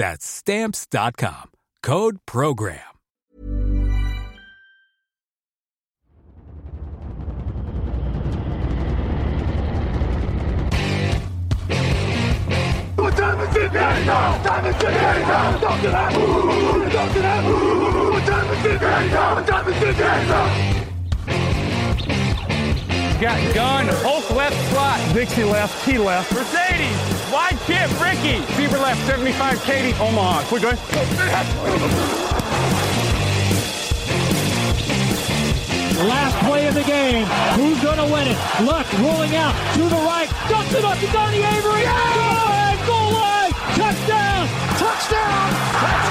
That's stamps.com. Code program. Time is it now? Time is it now? To that. Talk to that. What time is it now? Time is it now? Got gun, Hulk left slot. Dixie left, T left. Mercedes, wide chip, Ricky. Fever left, 75, Katie, Omaha. Quick, go Last play of the game. Who's going to win it? Luck rolling out to the right. Dumps it up to Donnie Avery. Goal line, goal line. Touchdown. Touchdown. Touchdown.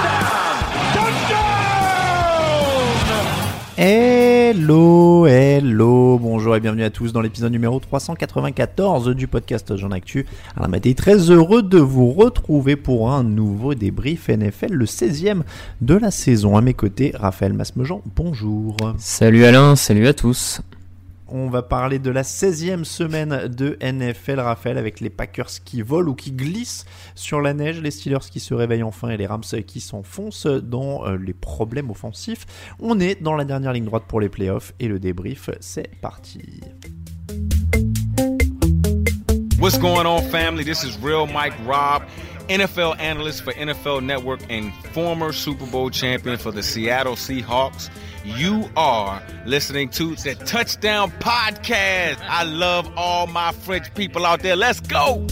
Hello, hello, bonjour et bienvenue à tous dans l'épisode numéro 394 du podcast Jean Actu. Alors, Maté, très heureux de vous retrouver pour un nouveau débrief NFL, le 16e de la saison. À mes côtés, Raphaël Masmejean, bonjour. Salut Alain, salut à tous. On va parler de la 16e semaine de NFL, Raphaël, avec les Packers qui volent ou qui glissent sur la neige, les Steelers qui se réveillent enfin et les Rams qui s'enfoncent dans euh, les problèmes offensifs. On est dans la dernière ligne droite pour les playoffs et le débrief, c'est parti. What's going on, family? This is Real Mike Robb, NFL analyst for NFL Network and former Super Bowl champion for the Seattle Seahawks. You are listening to the Touchdown Podcast. I love all my French people out there. Let's go.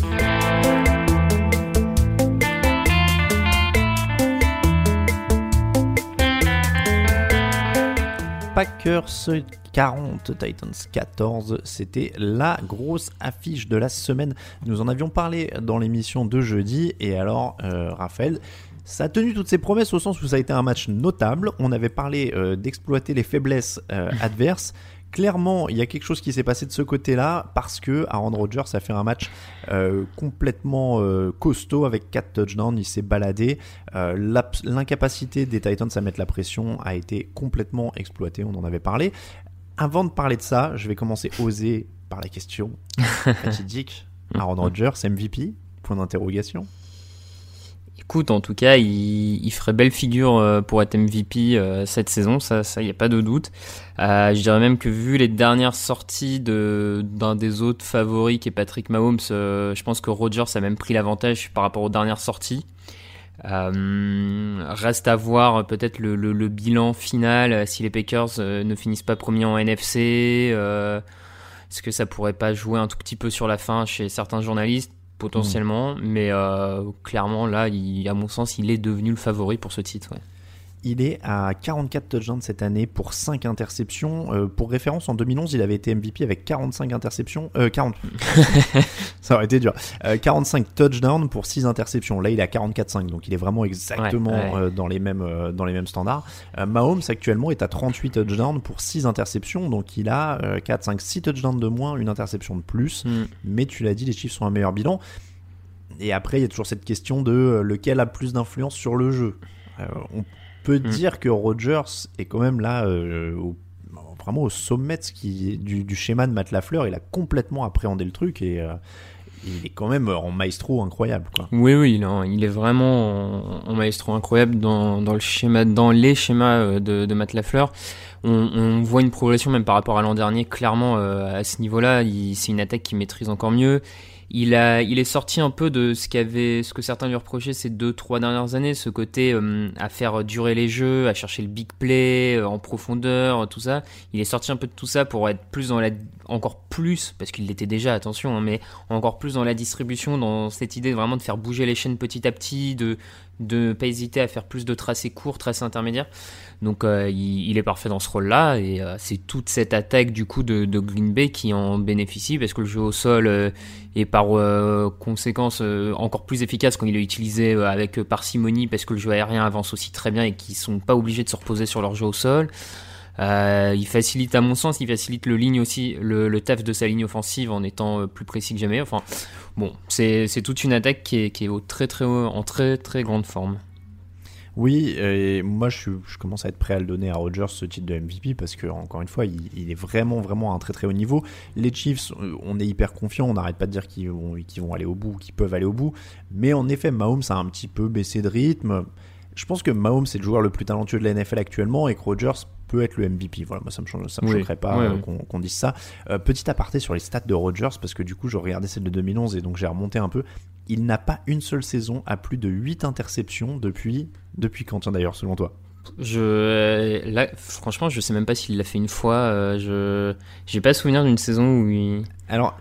Packers 40, Titans 14, c'était la grosse affiche de la semaine. Nous en avions parlé dans l'émission de jeudi. Et alors, euh, Raphaël, ça a tenu toutes ses promesses au sens où ça a été un match notable. On avait parlé euh, d'exploiter les faiblesses euh, adverses. Clairement, il y a quelque chose qui s'est passé de ce côté-là parce que Aaron Rodgers a fait un match complètement costaud avec 4 touchdowns. Il s'est baladé. L'incapacité des Titans à mettre la pression a été complètement exploitée. On en avait parlé. Avant de parler de ça, je vais commencer oser par la question fatidique. Aaron Rodgers, MVP Point d'interrogation. Écoute, en tout cas, il, il ferait belle figure euh, pour être MVP euh, cette saison, ça, ça, y a pas de doute. Euh, je dirais même que vu les dernières sorties de d'un des autres favoris qui est Patrick Mahomes, euh, je pense que Rodgers a même pris l'avantage par rapport aux dernières sorties. Euh, reste à voir euh, peut-être le, le, le bilan final euh, si les Packers euh, ne finissent pas premiers en NFC. euh, Est-ce que ça pourrait pas jouer un tout petit peu sur la fin chez certains journalistes? Potentiellement, mais euh, clairement là, il, à mon sens, il est devenu le favori pour ce titre. Ouais. Il est à 44 touchdowns cette année pour 5 interceptions. Euh, pour référence, en 2011, il avait été MVP avec 45 interceptions. Euh, 40. Ça aurait été dur. Euh, 45 touchdowns pour 6 interceptions. Là, il est à 44,5. Donc, il est vraiment exactement Ouais, ouais. euh, dans, les mêmes, euh, dans les mêmes standards. Euh, Mahomes, actuellement, est à 38 touchdowns pour 6 interceptions. Donc, il a euh, 4, 5, 6 touchdowns de moins, une interception de plus. Mm. Mais tu l'as dit, les chiffres sont un meilleur bilan. Et après, il y a toujours cette question de euh, lequel a plus d'influence sur le jeu. Euh, on peux mm. dire que Rogers est quand même là euh, vraiment au sommet qui, du, du, schéma de Matt Lafleur. Il a complètement appréhendé le truc et euh, il est quand même en maestro incroyable. Quoi. Oui, oui, non, il est vraiment en, maestro incroyable dans, dans, le schéma, dans les schémas de, de Matt Lafleur. On, on, voit une progression même par rapport à l'an dernier. Clairement, à ce niveau-là, c'est une attaque qui maîtrise encore mieux. Il, a, il est sorti un peu de ce, ce que certains lui reprochaient ces deux, trois dernières années, ce côté euh, à faire durer les jeux, à chercher le big play euh, en profondeur, tout ça. Il est sorti un peu de tout ça pour être plus dans la, encore plus, parce qu'il l'était déjà, attention, hein, mais encore plus dans la distribution, dans cette idée vraiment de faire bouger les chaînes petit à petit, de ne pas hésiter à faire plus de tracés courts, tracés intermédiaires. Donc euh, il, est parfait dans ce rôle-là et euh, c'est toute cette attaque du coup de, Green Bay qui en bénéficie parce que le jeu au sol euh, est par conséquence encore plus efficace quand il est utilisé avec parcimonie parce que le jeu aérien avance aussi très bien et qu'ils sont pas obligés de se reposer sur leur jeu au sol. Il facilite, à mon sens, il facilite le ligne aussi, le, le taf de sa ligne offensive en étant plus précis que jamais. Enfin, bon, c'est toute une attaque qui est, au très très en très très grande forme. Oui, moi je, commence à être prêt à le donner à Rodgers ce titre de MVP parce que encore une fois, il, est vraiment vraiment à un très très haut niveau. Les Chiefs, on est hyper confiant, on n'arrête pas de dire qu'ils vont, vont aller au bout, qu'ils peuvent aller au bout. Mais en effet, Mahomes a un petit peu baissé de rythme. Je pense que Mahomes est le joueur le plus talentueux de la NFL actuellement et que Rodgers peut être le MVP. Voilà, moi ça me, change, ça me choquerait pas euh, qu'on dise ça. Euh, petit aparté sur les stats de Rodgers, parce que du coup je regardais celle de 2011 et donc j'ai remonté un peu. Il n'a pas une seule saison à plus de 8 interceptions depuis depuis quand, d'ailleurs, selon toi? Je là franchement je sais même pas s'il l'a fait une fois euh, je j'ai pas souvenir d'une saison où il alors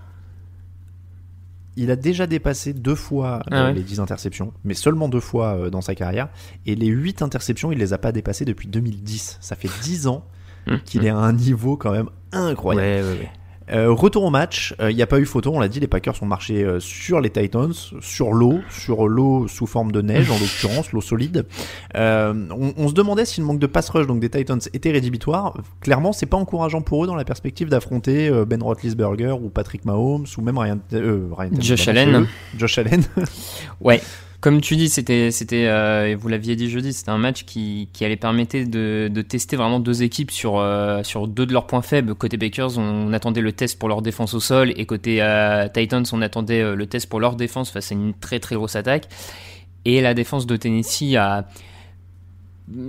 il a déjà dépassé deux fois ah euh, les 10 interceptions, mais seulement deux fois euh, dans sa carrière. Et les 8 interceptions, il les a pas dépassées depuis 2010. Ça fait 10 ans hum, qu'il est hum. à un niveau quand même incroyable. Ouais, ouais, euh, retour au match, il euh, n'y a pas eu photo, on l'a dit, les Packers ont marché euh, sur les Titans, sur l'eau, sur l'eau sous forme de neige en l'occurrence, l'eau solide. On, on, se demandait si le manque de pass rush donc des Titans était rédhibitoire. Clairement, c'est pas encourageant pour eux dans la perspective d'affronter Ben Roethlisberger ou Patrick Mahomes ou même Ryan, Ryan Josh Allen. Josh Allen. ouais. Comme tu dis, c'était, c'était, euh, vous l'aviez dit jeudi, c'était un match qui, qui allait permettre de, de tester vraiment deux équipes sur, euh, sur deux de leurs points faibles. Côté Bakers, on, attendait le test pour leur défense au sol, et côté euh, Titans, on attendait le test pour leur défense face à une très très grosse attaque. Et la défense de Tennessee a,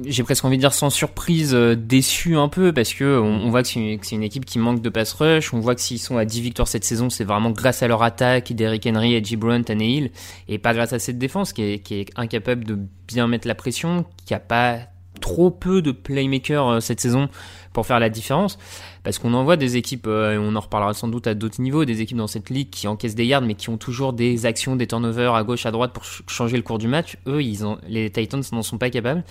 j'ai presque envie de dire sans surprise euh, déçu un peu parce que on, voit que c'est une, équipe qui manque de pass rush on voit que s'ils sont à 10 victoires cette saison c'est vraiment grâce à leur attaque Derrick Henry Edgy Brunt Hill et pas grâce à cette défense qui est, qui est incapable de bien mettre la pression qui a pas trop peu de playmakers euh, cette saison pour faire la différence. Parce qu'on en voit des équipes euh, et on en reparlera sans doute à d'autres niveaux des équipes dans cette ligue qui encaissent des yards mais qui ont toujours des actions des turnovers à gauche à droite pour changer le cours du match. Eux ils ont les Titans n'en sont pas capables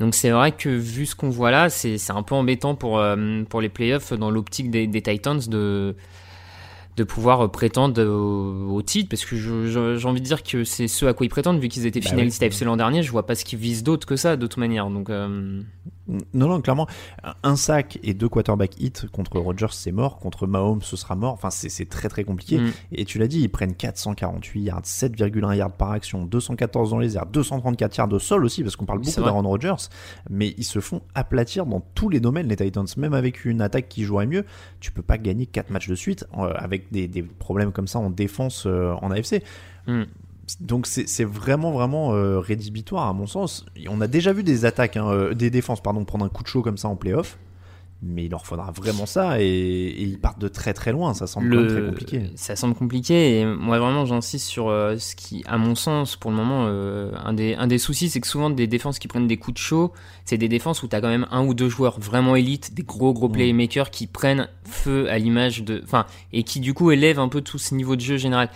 donc c'est vrai que vu ce qu'on voit là, c'est un peu embêtant pour, euh, pour les playoffs dans l'optique des, des, Titans de, de pouvoir prétendre au, titre, parce que j'ai envie de dire que c'est ce à quoi ils prétendent, vu qu'ils étaient bah finalistes AFC l'an dernier, je vois pas ce qu'ils visent d'autre que ça, toute manière. Donc, euh, Non, non, clairement, un sac et deux quarterback hits contre Rodgers, c'est mort, contre Mahomes, ce sera mort, enfin, c'est très très compliqué. Mm. Et tu l'as dit, ils prennent 448 yards, 7,1 yards par action, 214 dans les airs, 234 yards au sol aussi, parce qu'on parle beaucoup d'Aaron Rodgers, mais ils se font aplatir dans tous les domaines, les Titans, même avec une attaque qui jouerait mieux, tu peux pas gagner 4 matchs de suite euh, avec des, problèmes comme ça en défense euh, en AFC. Hmm. Donc c'est vraiment vraiment euh, rédhibitoire à mon sens. On a déjà vu des attaques, hein, euh, des défenses pardon, prendre un coup de chaud comme ça en playoff mais il leur faudra vraiment ça et, ils partent de très très loin. Ça semble très compliqué. Ça semble compliqué et moi vraiment j'insiste sur euh, ce qui, à mon sens, pour le moment, un, des, un des soucis, c'est que souvent des défenses qui prennent des coups de chaud, c'est des défenses où tu as quand même un ou deux joueurs vraiment élites, des gros gros playmakers qui prennent feu à l'image de. Enfin, et qui du coup élèvent un peu tout ce niveau de jeu général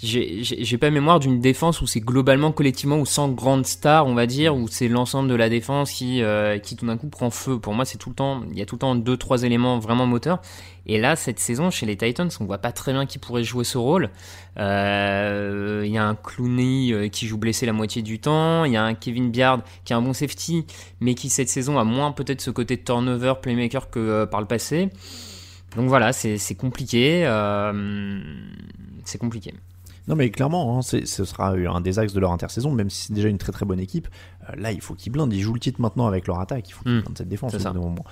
j'ai pas mémoire d'une défense où c'est globalement collectivement ou sans grande star on va dire où c'est l'ensemble de la défense qui euh, qui tout d'un coup prend feu. Pour moi c'est tout le temps il y a tout le temps deux trois éléments vraiment moteurs. Et là cette saison chez les Titans on voit pas très bien qui pourrait jouer ce rôle. Euh, il y a un Clooney euh, qui joue blessé la moitié du temps. Il y a un Kevin Biard qui est un bon safety mais qui cette saison a moins peut-être ce côté turnover playmaker que par le passé. Donc voilà c'est compliqué. C'est compliqué Non, mais clairement, hein, ce sera un des axes de leur intersaison, même si c'est déjà une très très bonne équipe. Euh, là, il faut qu'ils blindent. Ils jouent le titre maintenant avec leur attaque. Il faut qu'ils Mm. blindent cette défense. Au bout moment.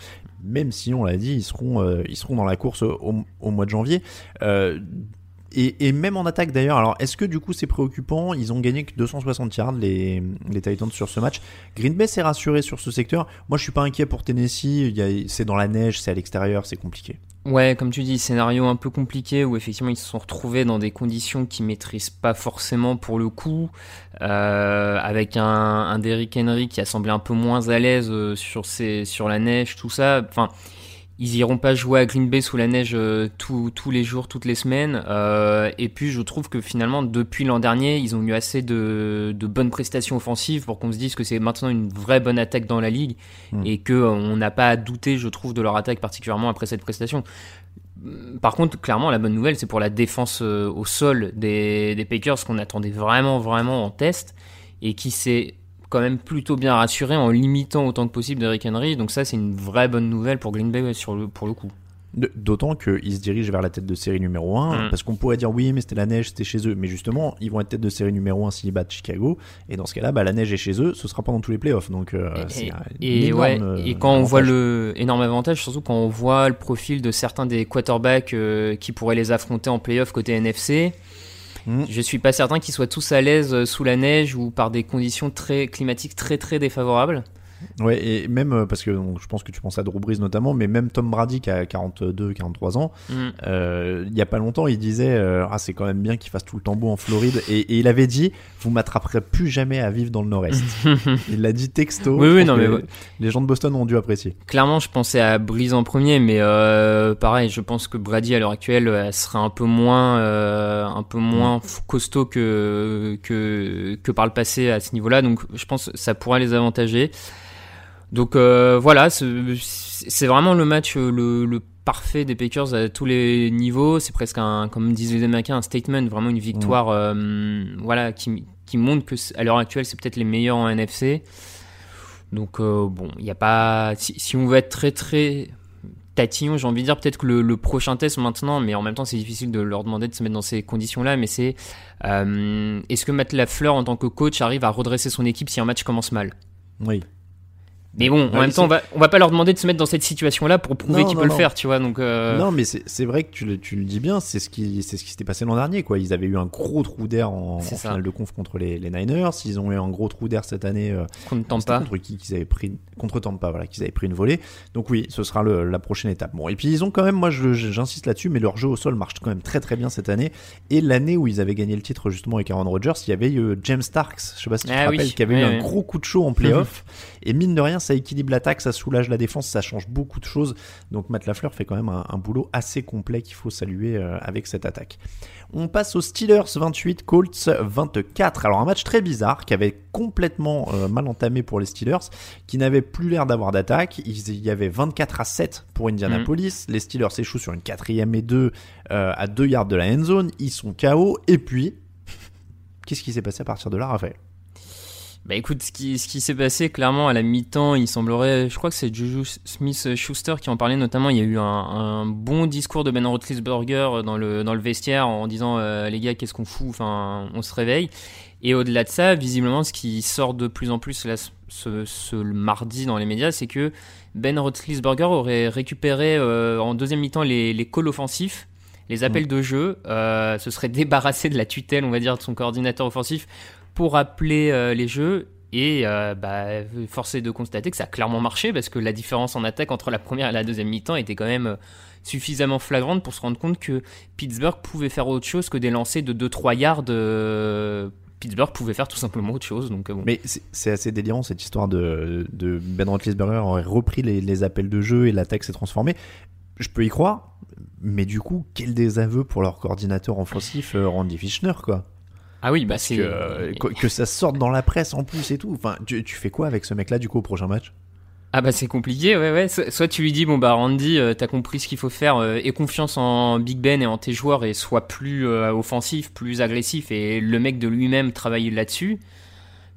Même si, on l'a dit, ils seront, euh, ils seront dans la course au, au mois de janvier. Euh, et, et même en attaque d'ailleurs, alors est-ce que du coup c'est préoccupant? Ils ont gagné que 260 yards les, les Titans sur ce match. Green Bay s'est rassuré sur ce secteur. Moi je suis pas inquiet pour Tennessee. Il y a- C'est dans la neige, c'est à l'extérieur, c'est compliqué. Ouais, comme tu dis, scénario un peu compliqué où effectivement ils se sont retrouvés dans des conditions qu'ils maîtrisent pas forcément pour le coup, euh, avec un, un Derrick Henry qui a semblé un peu moins à l'aise euh, sur ses, sur la neige, tout ça. Enfin, ils iront pas jouer à Green Bay sous la neige euh, tous tous les jours, toutes les semaines. Euh, et puis je trouve que finalement depuis l'an dernier, ils ont eu assez de, de bonnes prestations offensives pour qu'on se dise que c'est maintenant une vraie bonne attaque dans la ligue Mm. et que euh, on n'a pas à douter, je trouve, de leur attaque particulièrement après cette prestation. Par contre, clairement, la bonne nouvelle, c'est pour la défense euh, au sol des, des Packers qu'on attendait vraiment, vraiment en test et qui s'est quand même plutôt bien rassuré en limitant autant que possible Derrick Henry. Donc ça, c'est une vraie bonne nouvelle pour Green Bay ouais, sur le, pour le coup. D'autant qu'ils se dirigent vers la tête de série numéro 1, Mm. parce qu'on pourrait dire oui, mais c'était la neige, c'était chez eux. Mais justement, ils vont être tête de série numéro 1 s'ils battent Chicago. Et dans ce cas-là, bah, la neige est chez eux, ce sera pendant tous les playoffs. Donc, euh, c'est Et, et énorme, ouais, euh, et quand on voit le énorme avantage, surtout quand on voit le profil de certains des quarterbacks euh, qui pourraient les affronter en playoff côté NFC, Mm. je suis pas certain qu'ils soient tous à l'aise euh, sous la neige ou par des conditions très climatiques très très défavorables. Ouais, et même euh, parce que donc, je pense que tu penses à Drew Brees notamment, mais même Tom Brady qui a 42, 43 ans, Mm. euh, il y a pas longtemps, il disait euh, ah c'est quand même bien qu'il fasse tout le temps beau en Floride, et, et il avait dit vous m'attraperez plus jamais à vivre dans le Nord-Est. il l'a dit texto. Oui, oui, non, mais ouais. les gens de Boston ont dû apprécier. Clairement, je pensais à Breeze en premier, mais euh, pareil, je pense que Brady à l'heure actuelle elle serait un peu moins, un peu moins f- costaud que, que que par le passé à ce niveau-là. Donc, je pense que ça pourrait les avantager. Donc euh, voilà, c'est vraiment le match euh, le, le parfait des Packers à tous les niveaux. C'est presque un, comme disent les Américains, un statement, vraiment une victoire, euh, voilà, qui qui montre que à l'heure actuelle c'est peut-être les meilleurs en NFC. Donc euh, bon, il n'y a pas. Si, si on veut être très très tatillon, j'ai envie de dire peut-être que le, le prochain test maintenant, mais en même temps c'est difficile de leur demander de se mettre dans ces conditions-là. Mais c'est est-ce que Matt Lafleur en tant que coach arrive à redresser son équipe si un match commence mal? Oui. Mais bon, en Ouais, même temps, on va, on va pas leur demander de se mettre dans cette situation-là pour prouver Non, qu'il non, peut non. le faire, tu vois. Donc euh, Non, mais c'est vrai que tu le, tu le dis bien, c'est ce qui c'est ce qui s'était passé l'an dernier. Quoi. Ils avaient eu un gros trou d'air en, finale de conf contre les, les Niners. Ils ont eu un gros trou d'air cette année. euh, C'était pas. contre qui qu'ils avaient pris contre Tampa voilà qu'ils avaient pris une volée donc oui ce sera le- la prochaine étape bon et puis ils ont quand même moi j'insiste là-dessus mais leur jeu au sol marche quand même très très bien cette année et l'année où ils avaient gagné le titre justement avec Aaron Rodgers il y avait eu James Starks je sais pas si tu te Ah oui, rappelles qui avait oui, eu un gros coup de chaud en playoff et mine de rien ça équilibre l'attaque ça soulage la défense ça change beaucoup de choses donc Matt Lafleur fait quand même un, un boulot assez complet qu'il faut saluer euh, avec cette attaque on passe aux Steelers 28, Colts 24. Alors un match très bizarre qui avait complètement euh, mal entamé pour les Steelers, qui n'avait plus l'air d'avoir d'attaque. Il y avait 24 à 7 pour Indianapolis. Les Steelers échouent sur une quatrième et 2 à 2 yards de la end zone. Ils sont KO. Et puis, qu'est-ce qui s'est passé à partir de là, Raphaël? Bah écoute, ce qui, ce qui s'est passé clairement à la mi-temps, il semblerait, je crois que c'est Juju Smith-Schuster qui en parlait notamment, il y a eu un, un bon discours de Ben Roethlisberger dans le, dans le vestiaire en disant euh, les gars qu'est-ce qu'on fout, enfin on se réveille. Et au-delà de ça, visiblement ce qui sort de plus en plus là, ce, ce mardi dans les médias, c'est que Ben Roethlisberger aurait récupéré euh, en deuxième mi-temps les, les calls offensifs les appels de jeu, euh, se serait débarrassé de la tutelle, on va dire, de son coordinateur offensif pour appeler euh, les jeux. Et euh, bah, force est de constater que ça a clairement marché parce que la différence en attaque entre la première et la deuxième mi-temps était quand même euh, suffisamment flagrante pour se rendre compte que Pittsburgh pouvait faire autre chose que des lancers de 2-3 yards. Pittsburgh pouvait faire tout simplement autre chose. Donc, bon. Mais c'est- assez délirant cette histoire de, de Ben Roethlisberger aurait repris les, les appels de jeu et l'attaque s'est transformée. Je peux y croire, mais du coup, quel désaveu pour leur coordinateur offensif, Randy Fishner, quoi. Ah oui, bah Parce c'est. que, euh, que, que ça sorte dans la presse en plus et tout. Enfin, tu, tu fais quoi avec ce mec-là du coup au prochain match? Ah bah c'est compliqué, ouais ouais. So- Soit tu lui dis bon bah Randy, euh, t'as compris ce qu'il faut faire, euh, aie confiance en Big Ben et en tes joueurs et sois plus euh, offensif, plus agressif et le mec de lui-même travaille là-dessus.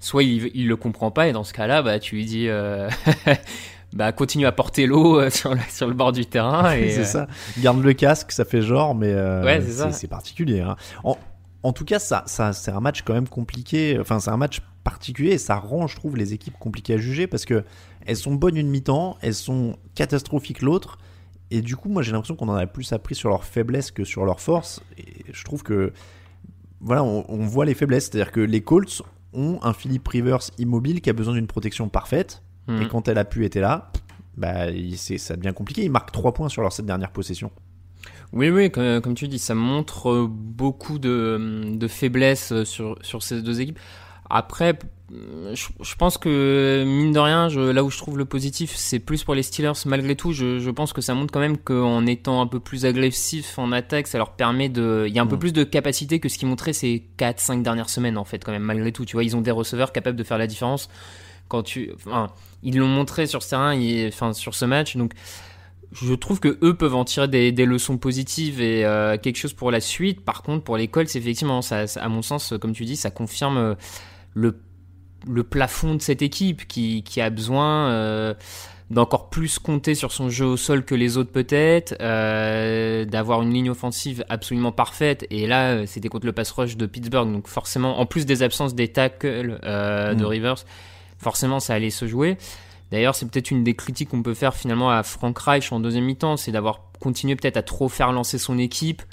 Soit il, il le comprend pas et dans ce cas-là bah tu lui dis bah continue à porter l'eau sur le, sur le bord du terrain et C'est ça. Garde le casque, ça fait genre, mais Ouais, c'est particulier. hein. En, en tout cas, ça, ça c'est un match quand même compliqué. Enfin, c'est un match particulier et ça rend, je trouve, les équipes compliquées à juger parce que elles sont bonnes une mi-temps, elles sont catastrophiques l'autre. Et du coup, moi, j'ai l'impression qu'on en a plus appris sur leurs faiblesses que sur leurs forces. Et je trouve que, voilà, on, on voit les faiblesses. C'est-à-dire que les Colts ont un Philip Rivers immobile qui a besoin d'une protection parfaite. Et quand elle a pu être là, bah, il- ça devient compliqué. Ils marquent 3 points sur leurs 7 dernières possessions. Oui, oui, comme, comme tu dis, ça montre euh, beaucoup de, de faiblesses euh, sur, sur ces deux équipes. Après, euh, je, je pense que, mine de rien, je, là où je trouve le positif, c'est plus pour les Steelers. Malgré tout, je, je pense que ça montre quand même qu'en étant un peu plus agressif en attaque, ça leur permet de. Il y a un peu Mm. plus de capacité que ce qu'ils montraient ces 4-5 dernières semaines, en fait, quand même, malgré tout. Tu vois, ils ont des receveurs capables de faire la différence. Quand tu. Enfin, ils l'ont montré sur ce terrain, et, enfin, sur ce match. Donc, je trouve que eux peuvent en tirer des, des leçons positives et euh, quelque chose pour la suite. Par contre, pour les Colts, effectivement, ça, ça- à mon sens, comme tu dis, ça confirme euh, le, le plafond de cette équipe qui, qui a besoin euh, d'encore plus compter sur son jeu au sol que les autres peut-être, euh, d'avoir une ligne offensive absolument parfaite. Et là, euh, c'était contre le pass rush de Pittsburgh, donc forcément, en plus des absences des tackles euh, de Mm. Rivers, forcément, ça allait se jouer. D'ailleurs, c'est peut-être une des critiques qu'on peut faire finalement à Frank Reich en deuxième mi-temps, c'est d'avoir continué peut-être à trop faire lancer son équipe.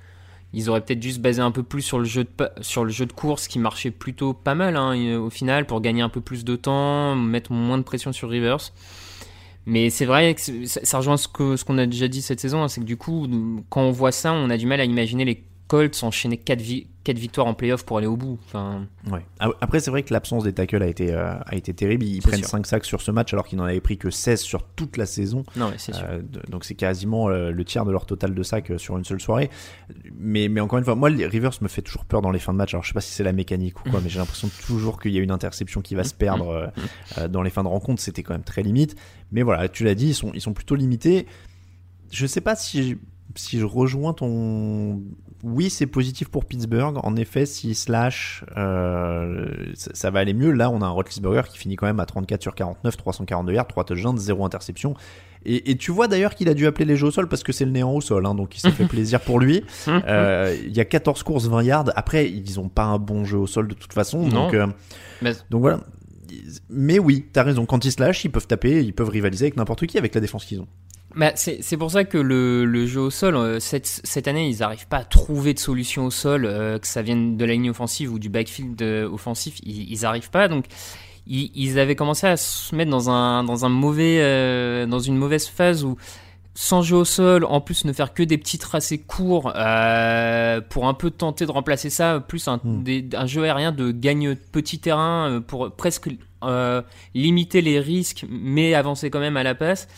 Ils auraient peut-être juste basé un peu plus sur le jeu de, sur le jeu de course qui marchait plutôt pas mal hein, euh, au final pour gagner un peu plus de temps, mettre moins de pression sur Rivers. Mais c'est vrai que ça, rejoint ce que ce qu'on a déjà dit cette saison, hein, c'est que du coup, quand on voit ça, on a du mal à imaginer les Colts enchaîner 4, victoires en playoff pour aller au bout. Enfin, Ouais. Après, c'est vrai que l'absence des tackles a été, euh, a été terrible. Ils prennent sûr. 5 sacs sur ce match alors qu'ils n'en avaient pris que 16 sur toute la saison. non, mais sûr. Euh, donc c'est quasiment euh, le tiers de leur total de sacs sur une seule soirée. Mais, mais encore une fois, moi, les Rivers me fait toujours peur dans les fins de match. Alors je sais pas si c'est la mécanique ou quoi, mais j'ai l'impression toujours qu'il y a une interception qui va se perdre dans les fins de rencontre. C'était quand même très limite. Mais voilà, tu l'as dit, ils sont, ils sont plutôt limités. Je sais pas si si je rejoins ton. Oui, c'est positif pour Pittsburgh. En effet, s'ils se lâchent, euh, ça, ça va aller mieux. Là, on a un Roethlisberger qui finit quand même à 34 sur 49, 342 yards, 3 touchdowns, 0 interception. Et, et tu vois d'ailleurs qu'il a dû appeler les jeux au sol parce que c'est le néant au sol, hein, donc il s'est fait plaisir pour lui. Euh, Il y a 14 courses, 20 yards. Après, ils ont pas un bon jeu au sol de toute façon. Non. Donc, euh, Mais- donc voilà. Mais oui, t'as raison. Quand ils se lâchent, ils peuvent taper, ils peuvent rivaliser avec n'importe qui avec la défense qu'ils ont. Bah, c'est pour ça que le, le jeu au sol, euh, cette, cette année, ils n'arrivent pas à trouver de solution au sol, euh, que ça vienne de la ligne offensive ou du backfield euh, offensif, ils ils arrivent pas. Donc, ils, ils avaient commencé à se mettre dans un, dans un mauvais, euh, dans une mauvaise phase où, sans jeu au sol, en plus ne faire que des petits tracés courts euh, pour un peu tenter de remplacer ça, plus un, Mm. des- un jeu aérien de gagne petit terrain euh, pour presque euh, limiter les risques, mais avancer quand même à la passe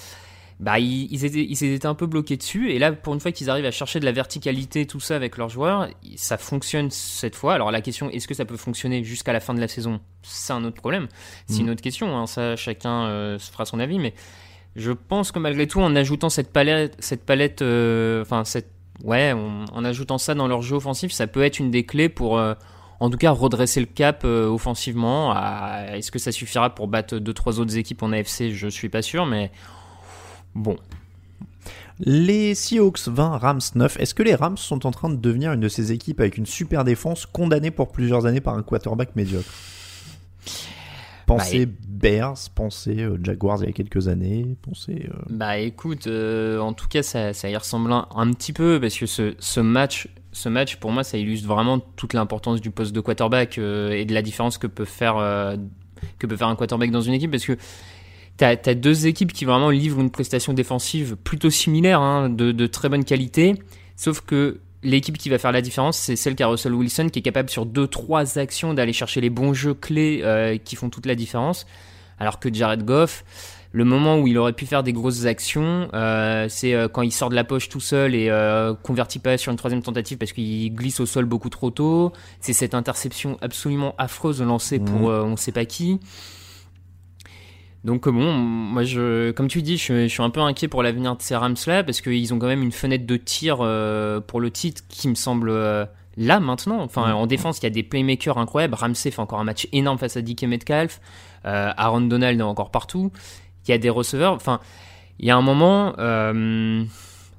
bah, ils, ils étaient, ils étaient un peu bloqués dessus. Et là, pour une fois qu'ils arrivent à chercher de la verticalité, tout ça avec leurs joueurs, ça fonctionne cette fois. Alors la question, est-ce que ça peut fonctionner jusqu'à la fin de la saison? C'est un autre problème. C'est Mm. une autre question. hein. Ça, chacun euh, se fera son avis. Mais je pense que malgré tout, en ajoutant cette palette, cette palette, euh, enfin cette, ouais, en, en ajoutant ça dans leur jeu offensif, ça peut être une des clés pour. euh, en tout cas, redresser le cap euh, offensivement. À- Est-ce que ça suffira pour battre deux trois autres équipes en AFC Je suis pas sûr, mais bon, Les Seahawks 20, Rams 9. Est-ce que les Rams sont en train de devenir une de ces équipes avec une super défense condamnée pour plusieurs années par un quarterback médiocre? Pensez Bears, pensez euh, Jaguars il y a quelques années, pensez. euh, Bah écoute, euh, en tout cas ça, ça y ressemble un, un petit peu parce que ce, ce match, ce match pour moi ça illustre vraiment toute l'importance du poste de quarterback et de la différence que peut faire que peut faire un quarterback dans une équipe parce que t'as as deux équipes qui vraiment livrent une prestation défensive plutôt similaire, hein, de, de très bonne qualité, sauf que l'équipe qui va faire la différence, c'est celle qu'a Russell Wilson, qui est capable sur deux trois actions d'aller chercher les bons jeux clés euh, qui font toute la différence, alors que Jared Goff, le moment où il aurait pu faire des grosses actions, euh, c'est euh, quand il sort de la poche tout seul et euh, convertit pas sur une troisième tentative parce qu'il glisse au sol beaucoup trop tôt. C'est cette interception absolument affreuse lancée pour Mhm. euh, on sait pas qui. Donc euh, bon, moi je, comme tu dis, je, suis- je suis un peu inquiet pour l'avenir de ces Rams là parce qu'ils ont quand même une fenêtre de tir euh, pour le titre qui me semble euh, là maintenant. Enfin, en défense, il y a des playmakers incroyables. Ramsey fait encore un match énorme face à DK Metcalf. Euh, Aaron Donald est encore partout. Il y a des receveurs. Enfin, il y a un moment.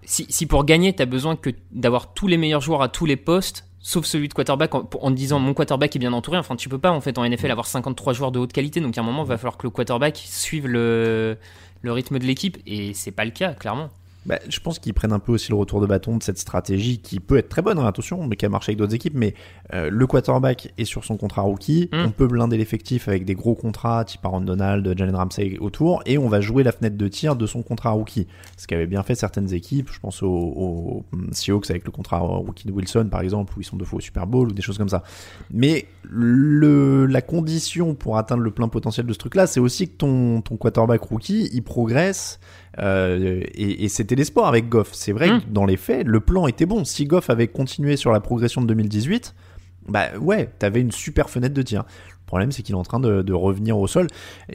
si, si pour gagner, tu as besoin d'avoir tous les meilleurs joueurs à tous les postes, sauf celui de quarterback en, en disant mon quarterback est bien entouré. Enfin, tu peux pas en fait en NFL avoir 53 joueurs de haute qualité. Donc à un moment, il va falloir que le quarterback suive le, le rythme de l'équipe et c'est pas le cas clairement. Bah, je pense qu'ils prennent un peu aussi le retour de bâton de cette stratégie qui peut être très bonne, hein, attention, mais qui a marché avec d'autres équipes. Mais euh, le quarterback est sur son contrat rookie. Mm. On peut blinder l'effectif avec des gros contrats, type Aaron Donald, Jalen Ramsey autour, et on va jouer la fenêtre de tir de son contrat rookie. Ce qu'avaient bien fait certaines équipes. Je pense aux, aux Seahawks avec le contrat rookie de Wilson, par exemple, où ils sont deux fois au Super Bowl ou des choses comme ça. Mais le, la condition pour atteindre le plein potentiel de ce truc-là, c'est aussi que ton, ton quarterback rookie, il progresse. Euh, et, et c'était l'espoir avec Goff. C'est vrai que dans les faits, le plan était bon. Si Goff avait continué sur la progression de 2018, bah ouais, t'avais une super fenêtre de tir. Le problème, c'est qu'il est en train de, de revenir au sol.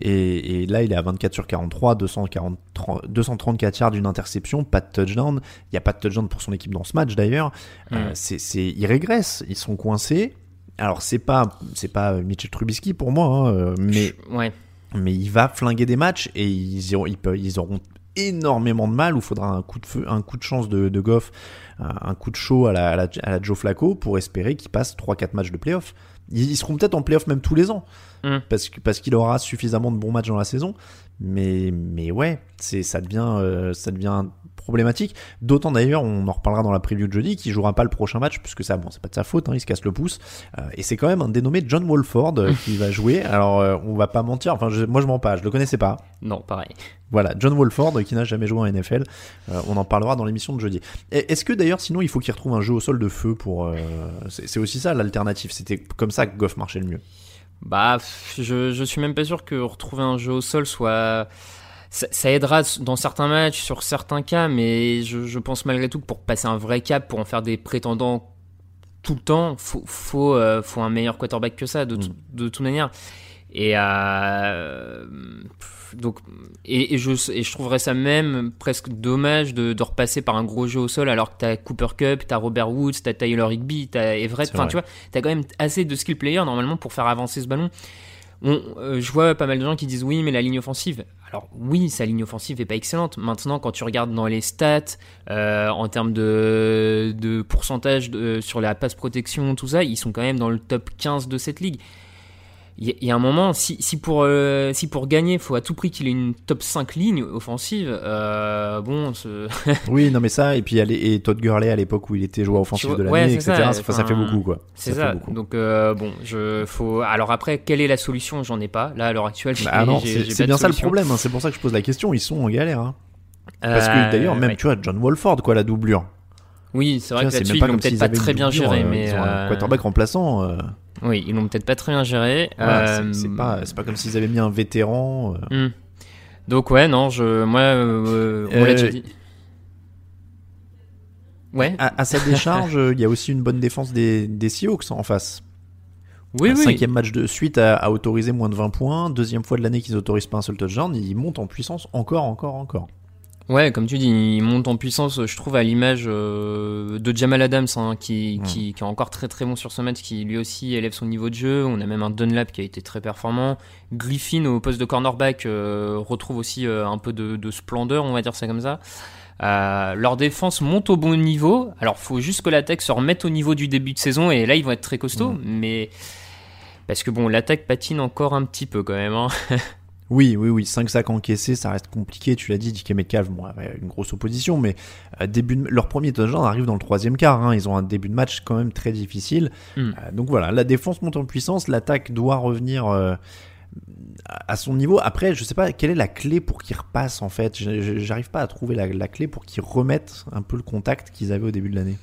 Et, et là, il est à 24 sur 43, 240, 30 234 yards d'une interception, pas de touchdown. Il n'y a pas de touchdown pour son équipe dans ce match d'ailleurs. Euh, c'est, c'est, ils régressent, ils sont coincés. Alors, c'est pas, c'est pas Mitchell Trubisky pour moi, hein, euh, mais Ouais. mais il va flinguer des matchs et ils, iront- ils, peuvent- ils auront énormément de mal où il faudra un coup de feu, un coup de chance de, de Goff, un, coup de chaud à la, à la, à la Joe Flacco pour espérer qu'il passe 3-4 matchs de playoff. Ils, ils seront peut-être en playoff même tous les ans Mm. parce que parce qu'il aura suffisamment de bons matchs dans la saison. Mais mais ouais, c'est ça devient euh, ça devient problématique. D'autant d'ailleurs, on en reparlera dans la preview de jeudi, qu'il jouera pas le prochain match puisque ça bon c'est pas de sa faute, hein, il se casse le pouce. Euh, et c'est quand même un dénommé John Wolford euh, qui va jouer. Alors euh, on va pas mentir, enfin je- moi je mens pas, je le connaissais pas. Non, pareil. Voilà, John Wolford qui n'a jamais joué en NFL. Euh, on en parlera dans l'émission de jeudi. Est-ce que d'ailleurs, sinon, il faut qu'il retrouve un jeu au sol de feu pour. euh, c'est aussi ça l'alternative. C'était comme ça que Goff marchait le mieux. Bah, je, je suis même pas sûr que retrouver un jeu au sol soit. Ça, ça aidera dans certains matchs, sur certains cas, mais je, je pense malgré tout que pour passer un vrai cap, pour en faire des prétendants tout le temps, faut, faut, euh, faut un meilleur quarterback que ça, de, de toute manière. Et, euh, donc, et, et je, et je trouverais ça même presque dommage de, de repasser par un gros jeu au sol alors que t'as Cooper Cup, t'as Robert Woods, t'as Tyler Higby, t'as Everett. Enfin, tu vois, t'as quand même assez de skill players normalement pour faire avancer ce ballon. On, euh, je vois pas mal de gens qui disent oui, mais la ligne offensive. Alors oui, sa ligne offensive est pas excellente. Maintenant, quand tu regardes dans les stats, euh, en termes de, pourcentage de- sur la passe protection, tout ça, ils sont quand même dans le top 15 de cette ligue. Il y, a- un moment, si, si, pour, euh, si pour gagner, il faut à tout prix qu'il ait une top 5 ligne offensive, euh, bon, Oui, non, mais ça, et puis et Todd Gurley à l'époque où il était joueur offensif vois, de ouais, l'année, c'est etc. ça, fait beaucoup, quoi. c'est ça. Donc euh, bon, je faut. Alors après, quelle est la solution? J'en ai pas. Là, à l'heure actuelle, j'ai- Ah non, c'est c'est bien ça le problème. hein. C'est pour ça que je pose la question. Ils sont en galère. hein. Parce que d'ailleurs, même, ouais. tu vois, John Wolford, quoi, la doublure. Oui, c'est vrai que là-dessus, ils l'ont peut-être pas très bien géré, mais quarterback remplaçant. Oui, ils l'ont peut-être pas très bien géré. voilà, Euh, c'est- pas, comme s'ils avaient mis un vétéran. euh. hmm. Donc ouais, non, je, moi, euh, on Euh, l'a déjà dit. Ouais. À, à sa décharge, il y a aussi une bonne défense des, des Seahawks en face. oui, Un oui. Cinquième match de suite à, à autoriser moins de 20 points. Deuxième fois de l'année qu'ils autorisent pas un seul touchdown. Ils montent en puissance encore, encore, encore. Ouais, comme tu dis, il monte en puissance, je trouve, à l'image euh, de Jamal Adams, hein, qui, qui, qui est encore très très bon sur ce match, qui lui aussi élève son niveau de jeu. On a même un Dunlap qui a été très performant. Griffin au poste de cornerback euh, retrouve aussi euh, un peu de, de splendeur, on va dire ça comme ça. Leur défense monte au bon niveau. Alors, faut juste que l'attaque se remette au niveau du début de saison, et là, ils vont être très costauds. Mais parce que bon, l'attaque patine encore un petit peu quand même. Hein. Oui, oui, oui. 5 sacs encaissés, ça reste compliqué. Tu l'as dit, DK Metcalf, bon, avait une grosse opposition, mais euh, début de- leur premier touchdown arrive dans le troisième quart. hein. Ils ont un début de match quand même très difficile. Hmm. Euh, donc voilà, la défense monte en puissance. L'attaque doit revenir euh, à son niveau. Après, je sais pas quelle est la clé pour qu'ils repassent en fait? J'arrive pas à trouver la, la clé pour qu'ils remettent un peu le contact qu'ils avaient au début de l'année.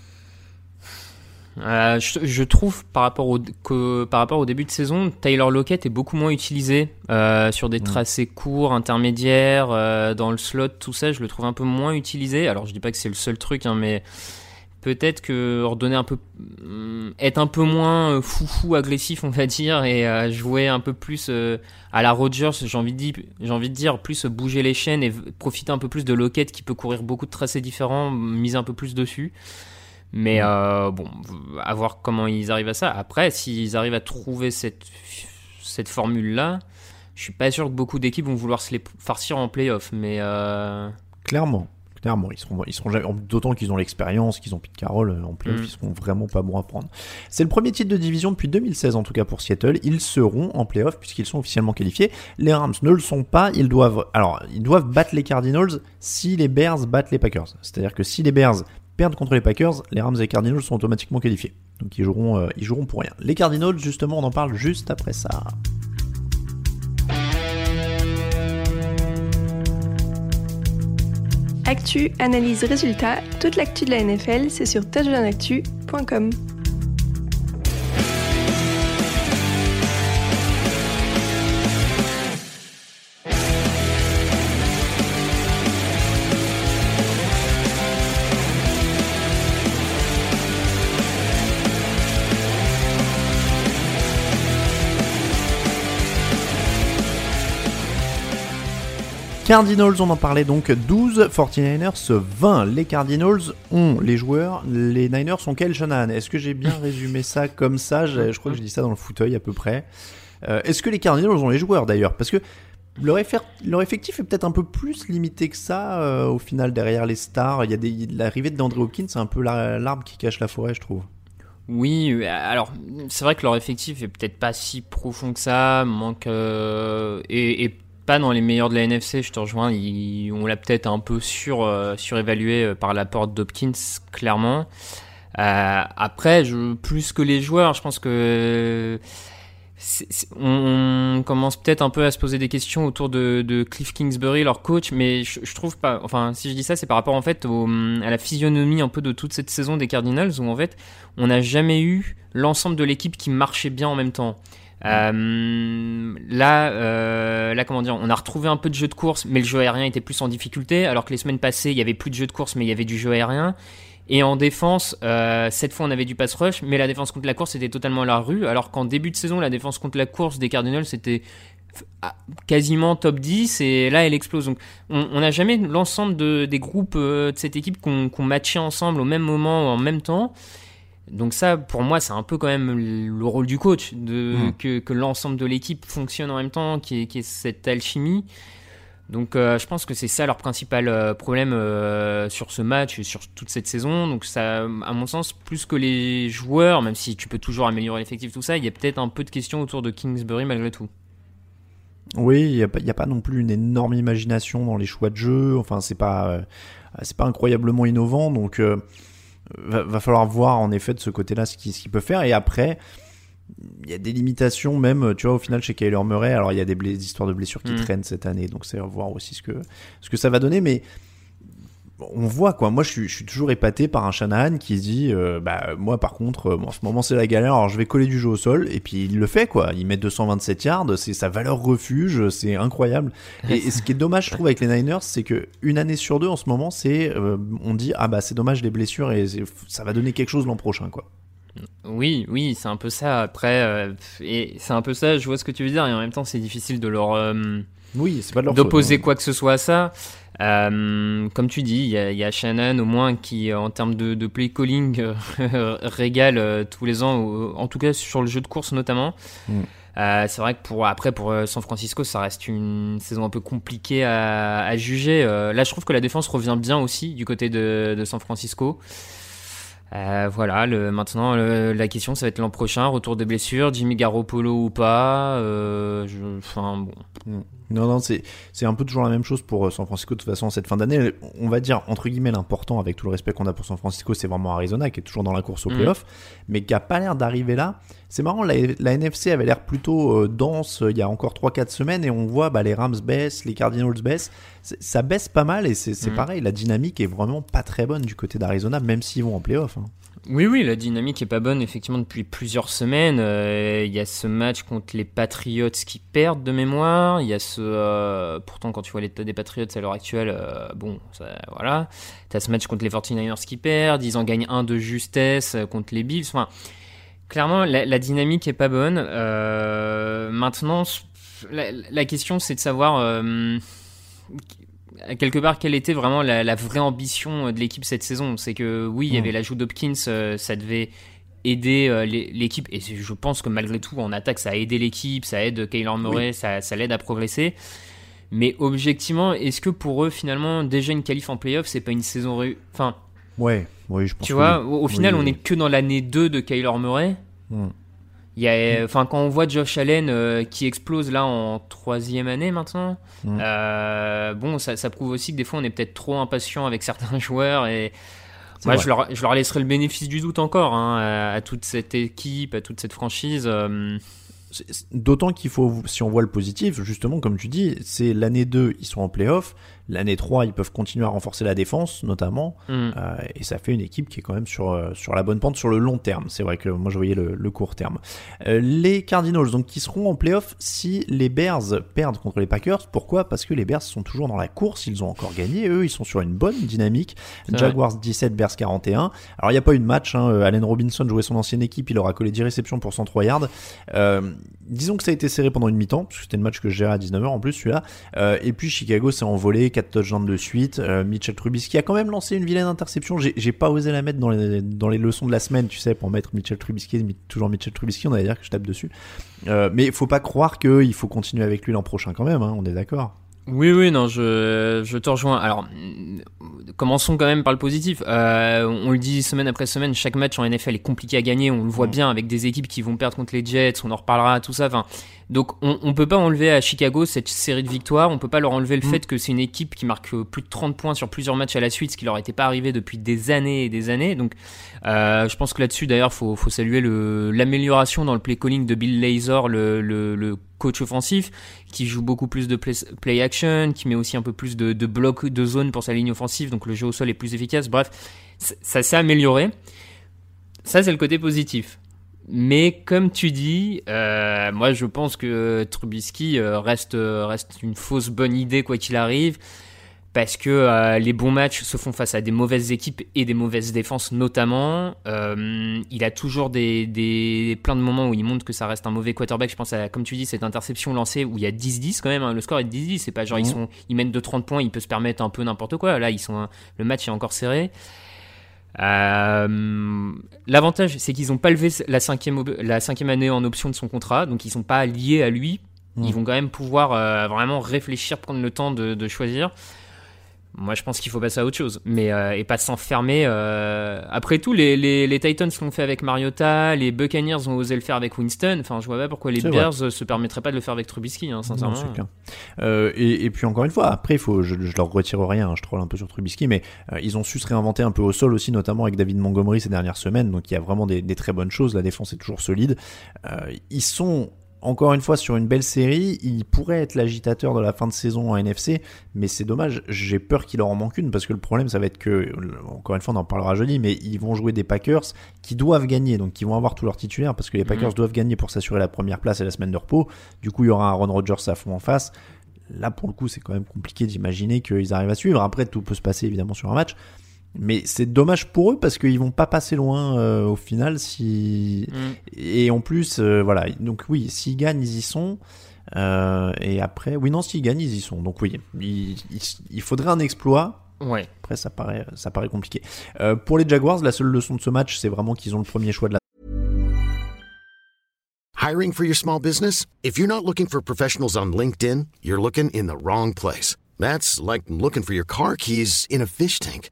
Euh, je, je trouve par rapport au que par rapport au début de saison, Tyler Lockett est beaucoup moins utilisé euh, sur des tracés courts, intermédiaires, euh, dans le slot, tout ça. Je le trouve un peu moins utilisé. Alors je dis pas que c'est le seul truc, hein, mais peut-être que redonner un peu, hum, être un peu moins foufou agressif, on va dire, et jouer un peu plus à la Rodgers. J'ai envie de dire, j'ai envie de dire plus bouger les chaînes et profiter un peu plus de Lockett qui peut courir beaucoup de tracés différents, miser un peu plus dessus. Mais euh, bon, à voir comment ils arrivent à ça. Après, s'ils arrivent à trouver cette, cette formule-là, je suis pas sûr que beaucoup d'équipes vont vouloir se les farcir en playoff. Mais euh, Clairement, Clairement, ils seront, ils seront d'autant qu'ils ont l'expérience, qu'ils ont Pete Carroll euh, en playoff, Mm. ils seront vraiment pas bons à prendre. C'est le premier titre de division depuis 2016 en tout cas pour Seattle. Ils seront en playoff puisqu'ils sont officiellement qualifiés. Les Rams ne le sont pas. Ils doivent, alors, ils doivent battre les Cardinals si les Bears battent les Packers. C'est-à-dire que si les Bears contre les Packers, les Rams et les Cardinals sont automatiquement qualifiés. Donc ils joueront, euh, ils joueront pour rien. Les Cardinals, justement, on en parle juste après ça. Actu, analyse, résultat, toute l'actu de la NFL, c'est sur touchdownactu.com. Cardinals, on en parlait donc 12, 49ers 20. Les Cardinals ont les joueurs, les Niners sont quel Shanahan Est-ce que j'ai bien résumé ça comme ça? Je, je crois que je dis ça dans le fauteuil à peu près. Euh, Est-ce que les Cardinals ont les joueurs d'ailleurs? Parce que leur, effectif est peut-être un peu plus limité que ça euh, au final derrière les stars. Il y a l'arrivée de d'André Hopkins, c'est un peu la- l'arbre qui cache la forêt, je trouve. Oui, euh, alors c'est vrai que leur effectif est peut-être pas si profond que ça, manque euh, et, et pas dans les meilleurs de la NFC. Je te rejoins, ils- on l'a peut-être un peu sur euh, surévalué euh, par l'apport d'Hopkins, clairement. Euh, après, plus que les joueurs, je pense que on, commence peut-être un peu à se poser des questions autour de, Cliff Kingsbury, leur coach, mais je, trouve pas. Enfin, si je dis ça, c'est par rapport en fait à la physionomie un peu de toute cette saison des Cardinals, où en fait on n'a jamais eu l'ensemble de l'équipe qui marchait bien en même temps. Euh, là, euh, là, comment dire, on a retrouvé un peu de jeu de course, mais le jeu aérien était plus en difficulté, alors que les semaines passées, il y avait plus de jeu de course, mais il y avait du jeu aérien. Et en défense, euh, cette fois on avait du pass rush, mais la défense contre la course était totalement la rue, alors qu'en début de saison, la défense contre la course des Cardinals c'était ah, quasiment top 10 et là elle explose. Donc on n'a jamais l'ensemble de, des groupes de cette équipe qu'on qu'on matchait ensemble au même moment, en même temps. Donc ça, pour moi, c'est un peu quand même le rôle du coach, de, Mm. que, que l'ensemble de l'équipe fonctionne en même temps, qu'il y ait, qu'il y ait cette alchimie. Donc euh, je pense que c'est ça leur principal euh, problème euh, sur ce match et sur toute cette saison. Donc ça, à mon sens, plus que les joueurs, même si tu peux toujours améliorer l'effectif, tout ça, il y a peut-être un peu de questions autour de Kingsbury malgré tout. Oui, il n'y a, a pas non plus une énorme imagination dans les choix de jeu. Enfin, c'est pas, c'est pas incroyablement innovant. Donc, va, va falloir voir en effet de ce côté-là ce qu'il peut faire. Et après, il y a des limitations même, tu vois, au final chez Kyler Murray. Alors, il y a des histoires de blessures qui Mm. traînent cette année. Donc, c'est à voir aussi ce que, ce que ça va donner. Mais on voit quoi. Moi, je suis, je suis toujours épaté par un Shanahan qui se dit, euh, bah moi par contre, euh, bon, en ce moment c'est la galère. Alors je vais coller du jeu au sol et puis il le fait quoi. Il met 227 yards, c'est sa valeur refuge, c'est incroyable. Et, et ce qui est dommage, je trouve, avec les Niners, c'est que une année sur deux en ce moment, c'est, euh, on dit ah bah c'est dommage les blessures et ça va donner quelque chose l'an prochain quoi. Oui, oui, c'est un peu ça. Après, et c'est un peu ça. Je vois ce que tu veux dire, et en même temps, c'est difficile de leur Oui, c'est pas de leur d'opposer hein. quoi que ce soit à ça. Euh, comme tu dis, il y, a- il y a Shannon au moins qui, euh, en termes de, de play calling, euh, régale tous les ans, en tout cas sur le jeu de course notamment. Mm. Euh, c'est vrai que pour après pour San Francisco, ça reste une saison un peu compliquée à, à juger. Euh, là, je trouve que la défense revient bien aussi du côté de, de San Francisco. Euh, voilà, le, maintenant le- la question ça va être l'an prochain, retour des blessures, Jimmy Garoppolo ou pas. Je- Enfin bon, Non, non, c'est c'est un peu toujours la même chose pour euh, San Francisco. De toute façon, cette fin d'année, on va dire, entre guillemets, l'important, avec tout le respect qu'on a pour San Francisco, c'est vraiment Arizona, qui est toujours dans la course au Mm. playoff, mais qui a pas l'air d'arriver là. C'est marrant, la, la NFC avait l'air plutôt euh, dense euh, il y a encore 3-4 semaines, et on voit bah, les Rams baissent, les Cardinals baissent. Ça baisse pas mal, et c'est c'est Mm. pareil, la dynamique est vraiment pas très bonne du côté d'Arizona, même s'ils vont en playoff. hein. Oui, oui, la dynamique est pas bonne effectivement depuis plusieurs semaines. Euh, Il y a ce match contre les Patriots qui perdent de mémoire. Il y a ce, euh, pourtant quand tu vois l'état des Patriots à l'heure actuelle, euh, bon, ça, voilà. T'as ce match contre les 49ers qui perdent. Ils en gagnent un de justesse contre les Bills. Enfin, clairement, la, dynamique est pas bonne. Maintenant, la question c'est de savoir. Euh, quelque part, quelle était vraiment la, la vraie ambition de l'équipe cette saison? C'est que oui, il y Mm. avait l'ajout d'Hopkins, euh, ça devait aider euh, l'é- l'équipe, et je pense que malgré tout, en attaque, ça a aidé l'équipe, ça aide Kyler Murray, ça, ça l'aide à progresser. Mais objectivement, est-ce que pour eux, finalement, déjà une qualif en playoff, c'est pas une saison. Ré... Enfin. Ouais, oui, je pense Tu vois, au, final, Oui, on est que dans l'année 2 de Kyler Murray. Hmm. Il y a, enfin, quand on voit Josh Allen euh, qui explose là en troisième année maintenant, Mm. euh, bon, ça, ça prouve aussi que des fois on est peut-être trop impatient avec certains joueurs et moi je leur, je leur laisserai le bénéfice du doute encore hein, à, à toute cette équipe, à toute cette franchise. euh, D'autant qu'il faut, si on voit le positif, justement, comme tu dis, c'est l'année 2, ils sont en playoff. L'année 3, ils peuvent continuer à renforcer la défense, notamment. hmm. Euh, et ça fait une équipe qui est quand même sur, euh, sur la bonne pente sur le long terme. C'est vrai que moi je voyais le, le court terme. Euh, les Cardinals, donc qui seront en playoff si les Bears perdent contre les Packers. Pourquoi? Parce que les Bears sont toujours dans la course, ils ont encore gagné. Eux, ils sont sur une bonne dynamique. Jaguars 17, Bears 41. Alors il n'y a pas eu de match. Hein. Allen Robinson jouait son ancienne équipe, il aura collé 10 réceptions pour 103 yards. Euh, disons que ça a été serré pendant une mi-temps, parce que c'était le match que je gérais à 19h en plus celui-là. Euh, et puis Chicago s'est envolé, 4 touchdowns de suite. Euh, Mitchell Trubisky a quand même lancé une vilaine interception. J'ai pas osé la mettre dans les, leçons de la semaine, tu sais, pour mettre Mitchell Trubisky, toujours Mitchell Trubisky, on allait dire que je tape dessus. Euh, mais il faut pas croire qu'il faut continuer avec lui l'an prochain quand même, hein, on est d'accord. Oui, oui, non, je, je te rejoins. Alors, mm, commençons quand même par le positif. Euh, on le dit semaine après semaine, chaque match en NFL est compliqué à gagner. On le voit bien avec des équipes qui vont perdre contre les Jets. On en reparlera, tout ça. Enfin, donc, on, on peut pas enlever à Chicago cette série de victoires. On peut pas leur enlever le fait que c'est une équipe qui marque plus de 30 points sur plusieurs matchs à la suite, ce qui leur était pas arrivé depuis des années et des années. Donc, euh, je pense que là-dessus, d'ailleurs, faut, faut saluer l'amélioration dans le play calling de Bill Lazor, le, le, le coach offensif, qui joue beaucoup plus de play, action, qui met aussi un peu plus de, de blocs de zone pour sa ligne offensive, donc le jeu au sol est plus efficace. Bref, ça s'est amélioré. Ça, c'est le côté positif. Mais comme tu dis, euh, moi je pense que Trubisky euh, reste, reste une fausse bonne idée quoi qu'il arrive parce que euh, les bons matchs se font face à des mauvaises équipes et des mauvaises défenses notamment. Euh, il a toujours des, des plein de moments où il montre que ça reste un mauvais quarterback. Je pense à, comme tu dis, cette interception lancée où il y a 10-10 quand même. hein. le score est de 10-10. C'est pas genre ils, sont, ils mènent de 30 points, il peut se permettre un peu n'importe quoi. Là, ils sont, le match est encore serré. Euh, L'avantage, c'est qu'ils n'ont pas levé la cinquième, la cinquième année en option de son contrat, donc ils sont pas liés à lui. Ils vont quand même pouvoir vraiment réfléchir, prendre le temps de, de choisir. Moi, je pense qu'il faut passer à autre chose, mais euh, et pas s'enfermer. euh. Après tout, les, les, les Titans l'ont fait avec Mariota, les Buccaneers ont osé le faire avec Winston. Enfin, je vois pas pourquoi les Bears euh, se permettraient pas de le faire avec Trubisky, hein, sincèrement. Non, c'est clair. Euh, et, et puis encore une fois, après, il faut, je, je leur retire rien, hein, je troll un peu sur Trubisky, mais ils ont su se réinventer un peu au sol aussi, notamment avec David Montgomery ces dernières semaines, donc il y a vraiment des, des très bonnes choses, la défense est toujours solide. Ils sont encore une fois sur une belle série, ils pourraient être l'agitateur de la fin de saison en NFC, mais c'est dommage, j'ai peur qu'il leur en manque une, parce que le problème ça va être que, encore une fois on en parlera jeudi, mais ils vont jouer des Packers qui doivent gagner, donc qui vont avoir tous leurs titulaires, parce que les Packers Mhm. doivent gagner pour s'assurer la première place et la semaine de repos, du coup il y aura un Aaron Rodgers à fond en face, là pour le coup c'est quand même compliqué d'imaginer qu'ils arrivent à suivre. Après tout peut se passer évidemment sur un match, mais c'est dommage pour eux parce qu'ils vont pas passer loin euh, au final si Mm. et en plus euh, voilà donc oui s'ils gagnent ils y sont. Euh, et après oui non s'ils gagnent ils y sont donc oui il, il- il faudrait un exploit. Ouais. Après ça paraît ça paraît compliqué. Euh, pour les Jaguars la seule leçon de ce match c'est vraiment qu'ils ont le premier choix de la Hiring for your small business? If you're not looking for professionals on LinkedIn, you're looking in the wrong place. That's like looking for your car keys in a fish tank.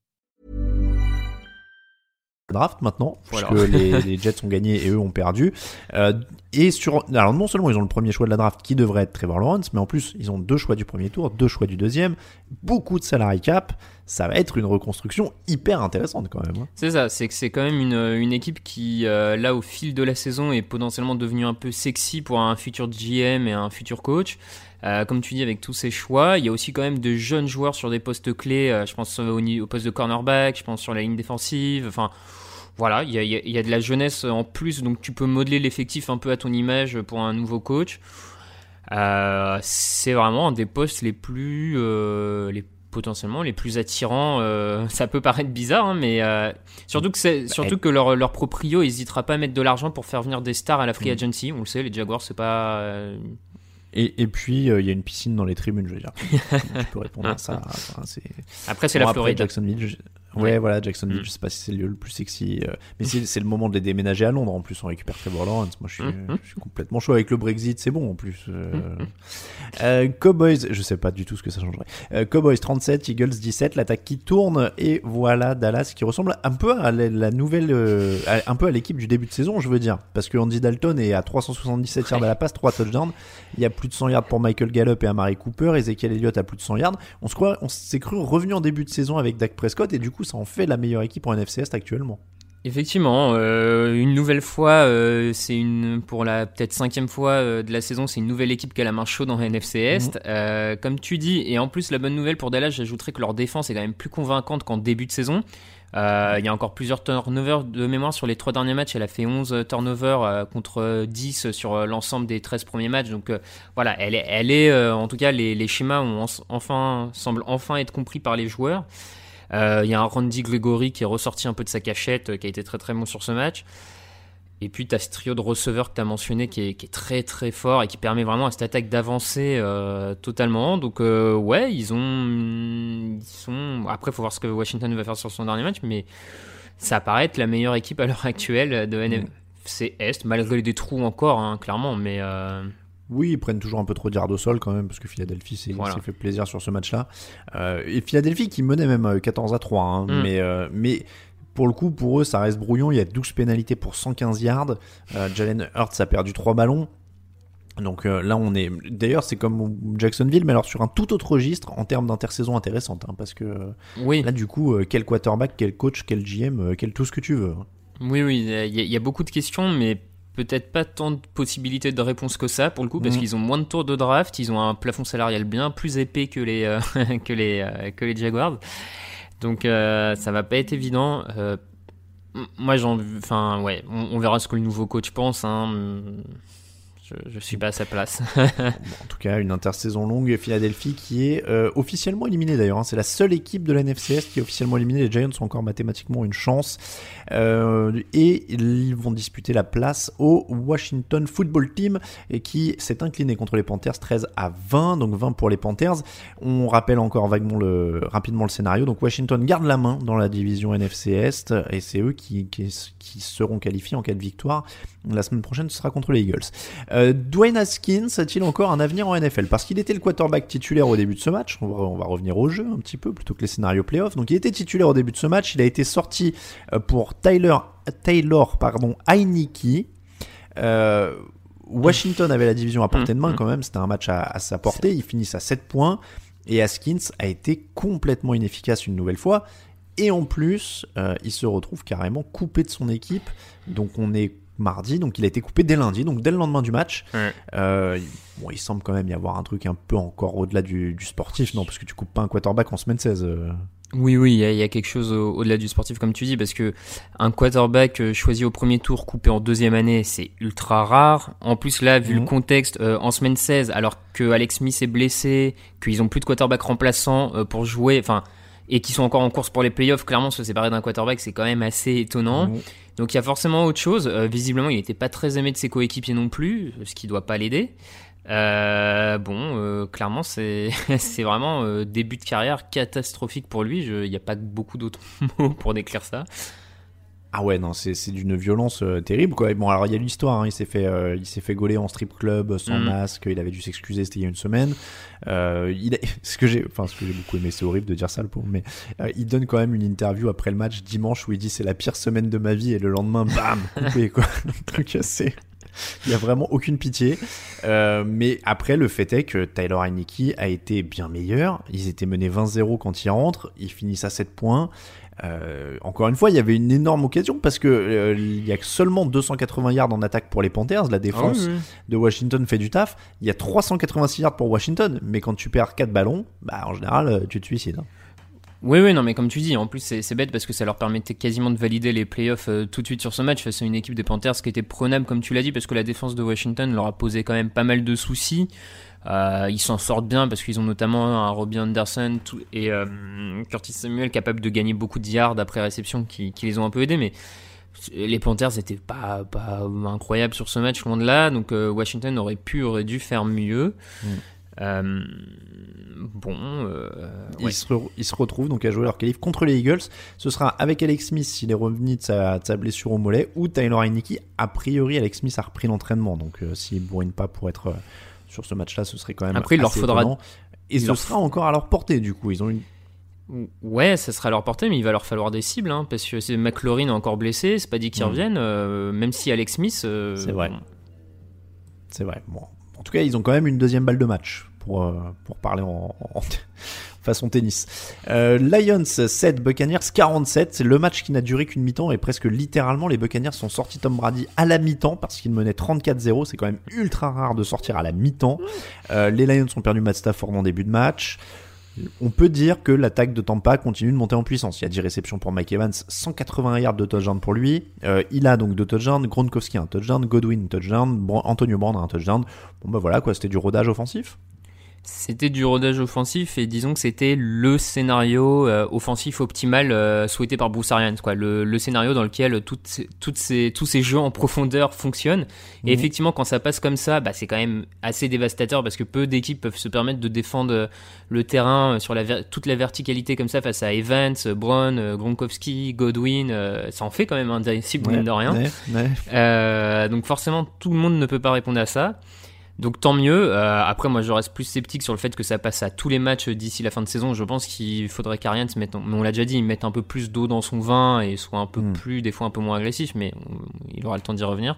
Draft maintenant, puisque les, les, Jets ont gagné et eux ont perdu. Euh, et sur, alors non seulement ils ont le premier choix de la draft qui devrait être Trevor Lawrence, mais en plus ils ont deux choix du premier tour, deux choix du deuxième, beaucoup de salary cap. Ça va être une reconstruction hyper intéressante quand même. Hein. C'est ça, c'est que c'est quand même une, une équipe qui, euh, là, au fil de la saison, est potentiellement devenue un peu sexy pour un futur GM et un futur coach. Euh, comme tu dis, avec tous ces choix, il y a aussi quand même de jeunes joueurs sur des postes clés. Je pense au, au, poste de cornerback, je pense sur la ligne défensive. Enfin, voilà, il y, a, il y, a, de la jeunesse en plus, donc tu peux modeler l'effectif un peu à ton image pour un nouveau coach. Euh, c'est vraiment un des postes les plus, euh, les potentiellement les plus attirants. Euh, ça peut paraître bizarre, hein, mais surtout que bah, surtout que leur, leur proprio n'hésitera pas à mettre de l'argent pour faire venir des stars à la free mm. agency. On le sait, les Jaguars c'est pas et, et, puis, il y a une piscine dans les tribunes, je veux dire. tu peux répondre à ça. Enfin, après, c'est bon, la Floride. Jacksonville, Ouais, voilà, Jacksonville, mm. je sais pas si c'est le lieu le plus sexy. Euh, mais c'est le moment de les déménager à Londres. En plus, on récupère Trevor Lawrence. Moi, je suis, mm. je suis complètement chaud avec le Brexit. C'est bon, en plus. Euh... Mm. euh, Cowboys, je sais pas du tout ce que ça changerait. Cowboys 37, Eagles 17, l'attaque qui tourne. Et voilà, Dallas qui ressemble un peu à la, nouvelle, un peu à l'équipe du début de saison, je veux dire. Parce que Andy Dalton est à 377 yards à la passe, 3 touchdowns. Il y a plus de 100 yards pour Michael Gallup et Amari Cooper. Ezekiel Elliott a plus de 100 yards. On se croit, on s'est cru revenu en début de saison avec Dak Prescott. Et du coup, ça en fait la meilleure équipe en NFC Est actuellement. Effectivement, euh, une nouvelle fois, euh, c'est une pour la peut-être cinquième fois euh, de la saison, c'est une nouvelle équipe qui a la main chaude en NFC Est. Mhm. comme tu dis, et en plus la bonne nouvelle pour Dallas, j'ajouterais que leur défense est quand même plus convaincante qu'en début de saison. Il y a encore plusieurs turnovers de mémoire sur les trois derniers matchs. Elle a fait 11 turnovers contre 10 sur l'ensemble des 13 premiers matchs. Donc voilà, elle est, elle est en tout cas, les, les schémas ont enfin, semblent enfin être compris par les joueurs. Il euh, y a un Randy Gregory qui est ressorti un peu de sa cachette, euh, qui a été très très bon sur ce match. Et puis tu as ce trio de receveurs que tu as mentionné qui est, très très fort et qui permet vraiment à cette attaque d'avancer euh, totalement. Donc ouais, ils ont... Ils sont... Après, il faut voir ce que Washington va faire sur son dernier match, mais ça paraît être la meilleure équipe à l'heure actuelle de NFC Est, malgré des trous encore, hein, clairement. Mais oui, ils prennent toujours un peu trop de au sol quand même, parce que Philadelphie s'est fait plaisir sur ce match-là. Euh, et Philadelphie qui menait même 14 euh, à 3, hein, mm. mais, euh, mais pour le coup, pour eux, ça reste brouillon. Il y a 12 pénalités pour 115 yards. Jalen Hurts a perdu 3 ballons. Donc là, on est. D'ailleurs, c'est comme Jacksonville, mais alors sur un tout autre registre en termes d'intersaison intéressante. Hein, parce que oui. là, du coup, quel quarterback, quel coach, quel GM, quel tout ce que tu veux. Oui, oui, il y, y, a beaucoup de questions, mais peut-être pas tant de possibilités de réponse que ça pour le coup parce mm. qu'ils ont moins de tours de draft, ils ont un plafond salarial bien plus épais que les euh, que les euh, que les Jaguars. Donc euh, ça va pas être évident. moi j'en enfin ouais, on, verra ce que le nouveau coach pense hein je, suis pas à sa place. en tout cas, une intersaison longue. Philadelphie qui est euh, officiellement éliminée d'ailleurs. Hein. C'est la seule équipe de la NFCS qui est officiellement éliminée. Les Giants ont encore mathématiquement une chance. Euh, et ils vont disputer la place au Washington Football Team et qui s'est incliné contre les Panthers 13 à 20. Donc 20 pour les Panthers. On rappelle encore vaguement le, rapidement le scénario. Donc Washington garde la main dans la division NFC Est et c'est eux qui, qui, qui, seront qualifiés en cas de victoire. La semaine prochaine, ce sera contre les Eagles. Euh, Dwayne Haskins a-t-il encore un avenir en NFL Parce qu'il était le quarterback titulaire au début de ce match. On va, revenir au jeu un petit peu plutôt que les scénarios playoffs. Donc il était titulaire au début de ce match. Il a été sorti euh, pour Tyler, Taylor pardon, Heineke. Euh, Washington avait la division à portée de main mm, mm. quand même. C'était un match à, sa portée. Ils finissent à 7 points. Et Haskins a été complètement inefficace une nouvelle fois. Et en plus, euh, il se retrouve carrément coupé de son équipe. Donc on est mardi, donc il a été coupé dès lundi, donc dès le lendemain du match. Euh, bon, il semble quand même y avoir un truc un peu encore au-delà du, sportif, non, parce que tu coupes pas un quarterback en semaine 16. Euh. Oui, oui, il y, a quelque chose au-delà du sportif, comme tu dis, parce que un quarterback euh, choisi au premier tour, coupé en deuxième année, c'est ultra rare. En plus, là, vu le mhm. contexte, en semaine 16, alors que Alex Smith est blessé, qu'ils ont plus de quarterback remplaçant pour jouer, enfin, et qui sont encore en course pour les playoffs, clairement, se séparer d'un quarterback, c'est quand même assez étonnant. Mhm. Donc il y a forcément autre chose. Euh, visiblement, il n'était pas très aimé de ses coéquipiers non plus, ce qui doit pas l'aider. Euh, bon, euh, clairement, c'est c'est vraiment début de carrière catastrophique pour lui. Il n'y a pas beaucoup d'autres mots pour décrire ça. Ah ouais, non, c'est c'est d'une violence euh, terrible, quoi. Et Bon, alors il y a l'histoire, hein, il s'est fait, euh, il s'est fait gauler en strip club sans Mhm. masque, il avait dû s'excuser, c'était il y a une semaine. Euh, il a- ce que j'ai, enfin, ce que j'ai beaucoup aimé, c'est horrible de dire ça, le pauvre, mais euh, il donne quand même une interview après le match dimanche où il dit c'est la pire semaine de ma vie et le lendemain, bam, coupé, quoi. Donc c'est, il y a vraiment aucune pitié. Euh, mais après, le fait est que Tyler Heineke a été bien meilleur. Ils étaient menés 20-0 quand ils rentrent. Ils finissent à 7 points. Euh, encore une fois, il y avait une énorme occasion parce que euh, il y a seulement 280 yards en attaque pour les Panthers. La défense Ah oui, de Washington fait du taf. Il y a 386 yards pour Washington, mais quand tu perds 4 ballons, bah en général, euh, tu te suicides. hein. Oui, oui, non, mais comme tu dis, en plus, c'est c'est bête parce que ça leur permettait quasiment de valider les playoffs euh, tout de suite sur ce match face à une équipe des Panthers qui était prenable, comme tu l'as dit, parce que la défense de Washington leur a posé quand même pas mal de soucis. Euh, ils s'en sortent bien parce qu'ils ont notamment un Robbie Anderson et euh, Curtis Samuel capable de gagner beaucoup de yards après réception qui, qui les ont un peu aidés, mais les Panthers n'étaient pas, pas incroyables sur ce match, loin de là, donc euh, Washington aurait pu, aurait dû faire mieux. Mm. Bon, Ils, ouais. se re- ils se retrouvent donc à jouer leur qualif contre les Eagles. Ce sera avec Alex Smith s'il est revenu de sa, de sa blessure au mollet ou Tyler Heineke. A priori, Alex Smith a repris l'entraînement, donc s'il bourrine pas pour être sur ce match-là, ce serait quand même Après, il leur faudra- étonnant. Et il ce leur sera encore à leur portée du coup. Ils ont une Ouais, ça sera à leur portée, mais il va leur falloir des cibles, hein, parce que c'est McLaurin est encore blessé, c'est pas dit qu'ils Mm. reviennent, euh, même si Alex Smith. euh, C'est vrai. bon. C'est vrai. Bon. En tout cas, ils ont quand même une deuxième balle de match pour, euh, pour parler en, en- façon tennis. Euh, Lions 7, Buccaneers 47. C'est le match qui n'a duré qu'une mi-temps et presque littéralement les Buccaneers sont sortis Tom Brady à la mi-temps parce qu'ils menaient 34-0. C'est quand même ultra rare de sortir à la mi-temps. Euh, les Lions ont perdu Matt Stafford en début de match. On peut dire que l'attaque de Tampa continue de monter en puissance. Il y a 10 réceptions pour Mike Evans, 180 yards de touchdown pour lui. Euh, il a donc deux touchdowns, Gronkowski un touchdown, Godwin un touchdown, Antonio Brown un touchdown. Bon bah voilà quoi, c'était du rodage offensif. C'était du rodage offensif et disons que c'était le scénario euh, offensif optimal euh, souhaité par Bruce Arians, quoi. Le, le scénario dans lequel toutes toutes ces, tous ces jeux en profondeur fonctionnent. Et Mhm. effectivement, quand ça passe comme ça, bah, c'est quand même assez dévastateur parce que peu d'équipes peuvent se permettre de défendre euh, le terrain sur la toute la verticalité comme ça face à Evans, Brown, Gronkowski, Godwin. euh, ça en fait quand même un cible mine de rien. Ouais, ouais. Donc forcément, tout le monde ne peut pas répondre à ça. Donc tant mieux. Euh, après, moi, je reste plus sceptique sur le fait que ça passe à tous les matchs d'ici la fin de saison. Je pense qu'il faudrait qu'Arians mette, mais on l'a déjà dit, il mette un peu plus d'eau dans son vin et soit un peu Mm. plus, des fois un peu moins agressif, mais on- il aura le temps d'y revenir.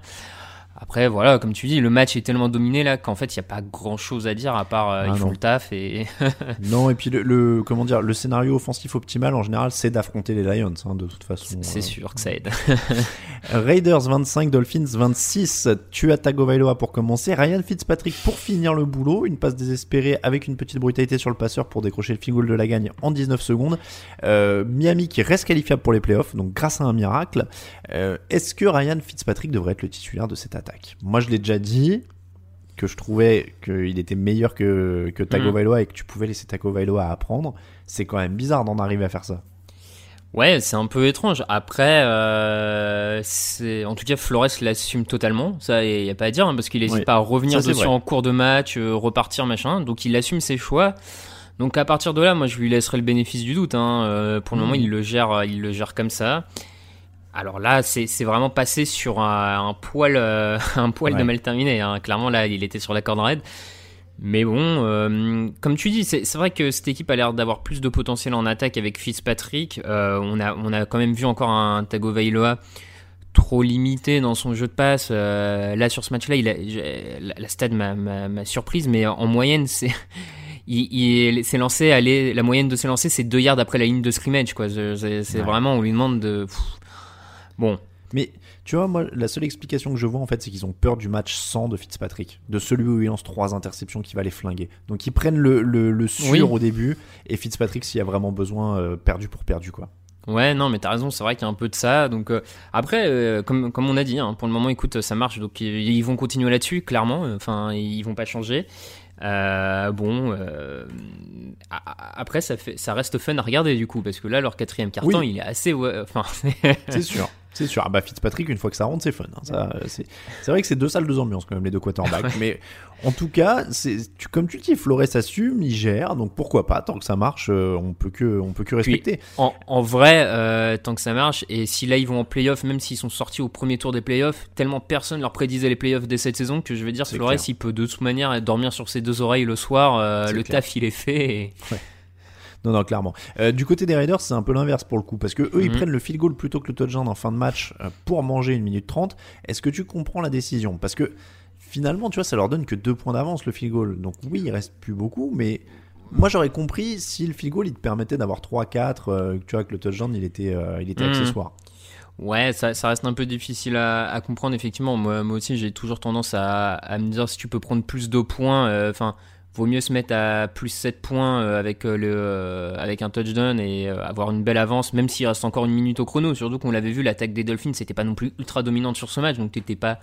Après, voilà, comme tu dis, le match est tellement dominé là qu'en fait, il n'y a pas grand chose à dire à part euh, Ah ils font le taf et Non et puis le, le- comment dire, le scénario offensif optimal en général, c'est d'affronter les Lions hein, de toute façon. c'est Euh, sûr que ça aide. Raiders 25, Dolphins 26. Tua Tagovailoa pour commencer. Ryan Fitzpatrick pour finir le boulot. Une passe désespérée avec une petite brutalité sur le passeur pour décrocher le goal de la gagne en 19 secondes. Euh, Miami qui reste qualifiable pour les playoffs, donc grâce à un miracle. Euh, Est-ce que Ryan Fitzpatrick devrait être le titulaire de cette attaque? Moi je l'ai déjà dit que je trouvais qu'il était meilleur que, que Tagovailoa et que tu pouvais laisser Tagovailoa apprendre. C'est quand même bizarre d'en arriver à faire ça. Ouais, c'est un peu étrange. Après, euh, en tout cas Flores l'assume totalement. Ça, il y a pas à dire hein, parce qu'il n'hésite pas à revenir Ça, dessus en cours de match, euh, repartir machin. Donc il assume ses choix. Donc à partir de là, moi je lui laisserai le bénéfice du doute. Hein. Euh, pour le Mhm. moment, il le gère, il le gère comme ça. Alors là, c'est vraiment passé sur un, un poil, euh, un poil de mal terminé. Hein. Clairement, là, il était sur la corde raide. Mais bon, euh, comme tu dis, c'est vrai que cette équipe a l'air d'avoir plus de potentiel en attaque avec Fitzpatrick. Euh, on, a, on a quand même vu encore un Tagovailoa trop limité dans son jeu de passe. Là, sur ce match-là, la, la stade m'a- surprise, mais en moyenne, c'est... Il, il s'est lancé, aller, la moyenne de ses lancers, c'est 2 yards après la ligne de scrimmage. quoi. C'est c'est Ouais. vraiment, on lui demande de... pff. Bon, Mais tu vois, moi, la seule explication que je vois en fait, c'est qu'ils ont peur du match 100 de Fitzpatrick, de celui où il lance trois interceptions qui va les flinguer. Donc ils prennent le, le, le sûr Oui. au début et Fitzpatrick, s'il y a vraiment besoin, euh, perdu pour perdu quoi. Ouais, non, mais t'as raison, c'est vrai qu'il y a un peu de ça. Donc euh, après, euh, comme, comme on a dit, hein, pour le moment, écoute, ça marche, donc ils, ils vont continuer là-dessus, clairement. Enfin, ils vont pas changer. Euh, bon, euh, après, ça fait, ça reste fun à regarder du coup, parce que là, leur quatrième carton, Oui. il est assez, enfin, C'est sûr. C'est sûr. Ah bah Fitzpatrick, une fois que ça rentre, c'est fun. hein. Ça, c'est c'est vrai que c'est deux salles, deux ambiances quand même, les deux quarterbacks. Mais en tout cas, c'est tu, comme tu dis, Flores assume, il gère. Donc pourquoi pas Tant que ça marche, euh, on peut que on peut que Puis, respecter. en, en vrai, euh, tant que ça marche, et si là ils vont en playoff, même s'ils sont sortis au premier tour des playoffs, tellement personne leur prédisait les playoffs dès cette saison que je veux dire, C'est Flores, clair. il peut de toute manière dormir sur ses deux oreilles le soir. euh, le clair. taf, il est fait. et- Non, non, clairement. Euh, du côté des Raiders, c'est un peu l'inverse pour le coup, parce que eux, ils Mhm. prennent le field goal plutôt que le touchdown en fin de match euh, pour manger une minute 30. Est-ce que tu comprends la décision? Parce que finalement, tu vois, ça leur donne que deux points d'avance le field goal. Donc oui, il reste plus beaucoup, mais moi j'aurais compris si le field goal il te permettait d'avoir 3-4, euh, tu vois, que le touchdown il était, euh, il était Mhm. accessoire. Ouais, ça, ça reste un peu difficile à, à comprendre, effectivement. Moi, moi aussi, j'ai toujours tendance à, à me dire si tu peux prendre plus de points, euh, enfin, vaut mieux se mettre à plus 7 points euh, avec, euh, euh, avec un touchdown et avoir une belle avance, même s'il reste encore une minute au chrono. Surtout qu'on l'avait vu, l'attaque des Dolphins, c'était pas non plus ultra dominante sur ce match, donc t'étais pas.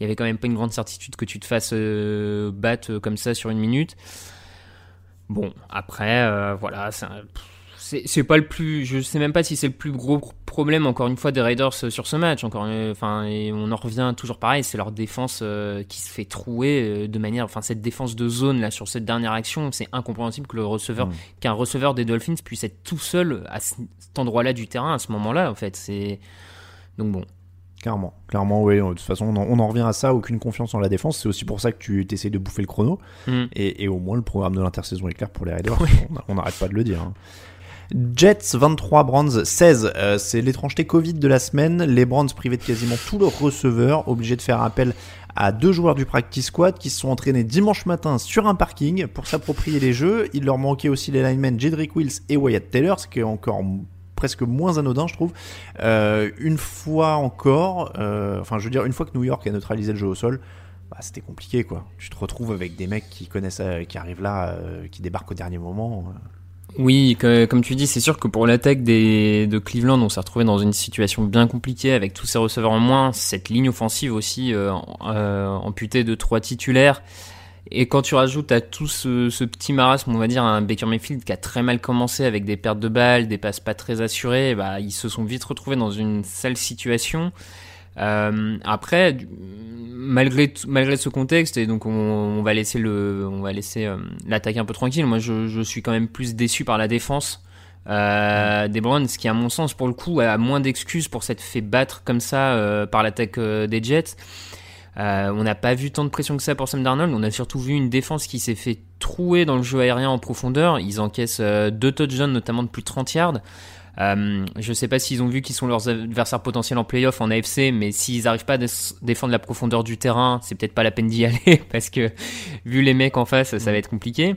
Il y avait quand même pas une grande certitude que tu te fasses battre comme ça sur une minute. Bon, après, voilà, c'est un- c'est pas le plus je sais même pas si c'est le plus gros problème encore une fois des Raiders euh, sur ce match encore euh, enfin et on en revient toujours pareil c'est leur défense euh, qui se fait trouer euh, de manière enfin cette défense de zone là sur cette dernière action c'est incompréhensible que le receveur Mm. qu'un receveur des Dolphins puisse être tout seul à ce- cet endroit-là du terrain à ce moment-là en fait c'est donc bon Clairement, clairement, oui. De toute façon, on en, on en revient à ça. Aucune confiance en la défense. C'est aussi pour ça que tu essayes de bouffer le chrono. Mm. Et, et au moins, le programme de l'intersaison est clair pour les Raiders. On- On n'arrête pas de le dire. hein. Jets 23, Browns 16. Euh, c'est l'étrangeté Covid de la semaine. Les Browns privés de quasiment tous leurs receveurs, obligés de faire appel à deux joueurs du practice squad qui se sont entraînés dimanche matin sur un parking pour s'approprier les jeux. Il leur manquait aussi les linemen Jedrick Wills et Wyatt Taylor, ce qui est encore presque moins anodin, je trouve. Euh, une fois encore, euh, enfin, je veux dire, une fois que New York a neutralisé le jeu au sol, bah, c'était compliqué, quoi. Tu te retrouves avec des mecs qui connaissent, euh, qui arrivent là, qui débarquent au dernier moment. Oui, comme tu dis, c'est sûr que pour l'attaque des, de Cleveland, on s'est retrouvé dans une situation bien compliquée avec tous ces receveurs en moins, cette ligne offensive aussi euh, euh, amputée de trois titulaires. Et quand tu rajoutes à tout ce, ce petit marasme, on va dire, un Baker Mayfield qui a très mal commencé avec des pertes de balles, des passes pas très assurées, bah, ils se sont vite retrouvés dans une sale situation. Euh, après, malgré malgré ce contexte, et donc on, on va laisser le, on va laisser euh, l'attaque un peu tranquille. Moi, je, je suis quand même plus déçu par la défense euh, des Browns, qui à mon sens, pour le coup, a moins d'excuses pour s'être fait battre comme ça par l'attaque des Jets. On n'a pas vu tant de pression que ça pour Sam Darnold. On a surtout vu une défense qui s'est fait trouer dans le jeu aérien en profondeur. Ils encaissent deux touchdowns, notamment de plus de 30 yards. Euh, je sais pas s'ils ont vu qu'ils sont leurs adversaires potentiels en playoff en AFC, mais s'ils n'arrivent pas à dé- défendre la profondeur du terrain, c'est peut-être pas la peine d'y aller parce que vu les mecs en face, ça va être compliqué.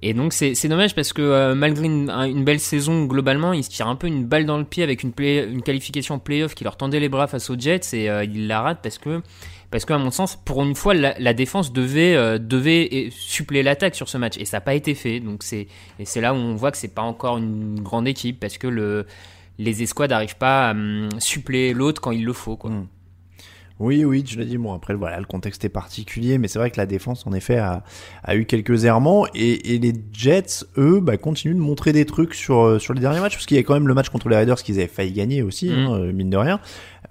Et donc c'est dommage parce que euh, malgré une, un- une belle saison globalement, ils se tirent un peu une balle dans le pied avec une, play- une qualification playoff qui leur tendait les bras face aux Jets et euh, ils la ratent parce que parce que à mon sens, pour une fois, la, défense devait euh, suppléer l'attaque sur ce match et ça n'a pas été fait. Donc c'est et c'est là où on voit que c'est pas encore une grande équipe parce que le les escouades n'arrivent pas à hum, suppléer l'autre quand il le faut quoi. Mm. Oui, oui, je l'ai dit. Bon, après, voilà, le contexte est particulier, mais c'est vrai que la défense, en effet, a, a eu quelques errements. Et, et les Jets, eux, bah, continuent de montrer des trucs sur, euh, sur les derniers matchs, parce qu'il y a quand même le match contre les Raiders qu'ils avaient failli gagner aussi, hein, euh, mine de rien.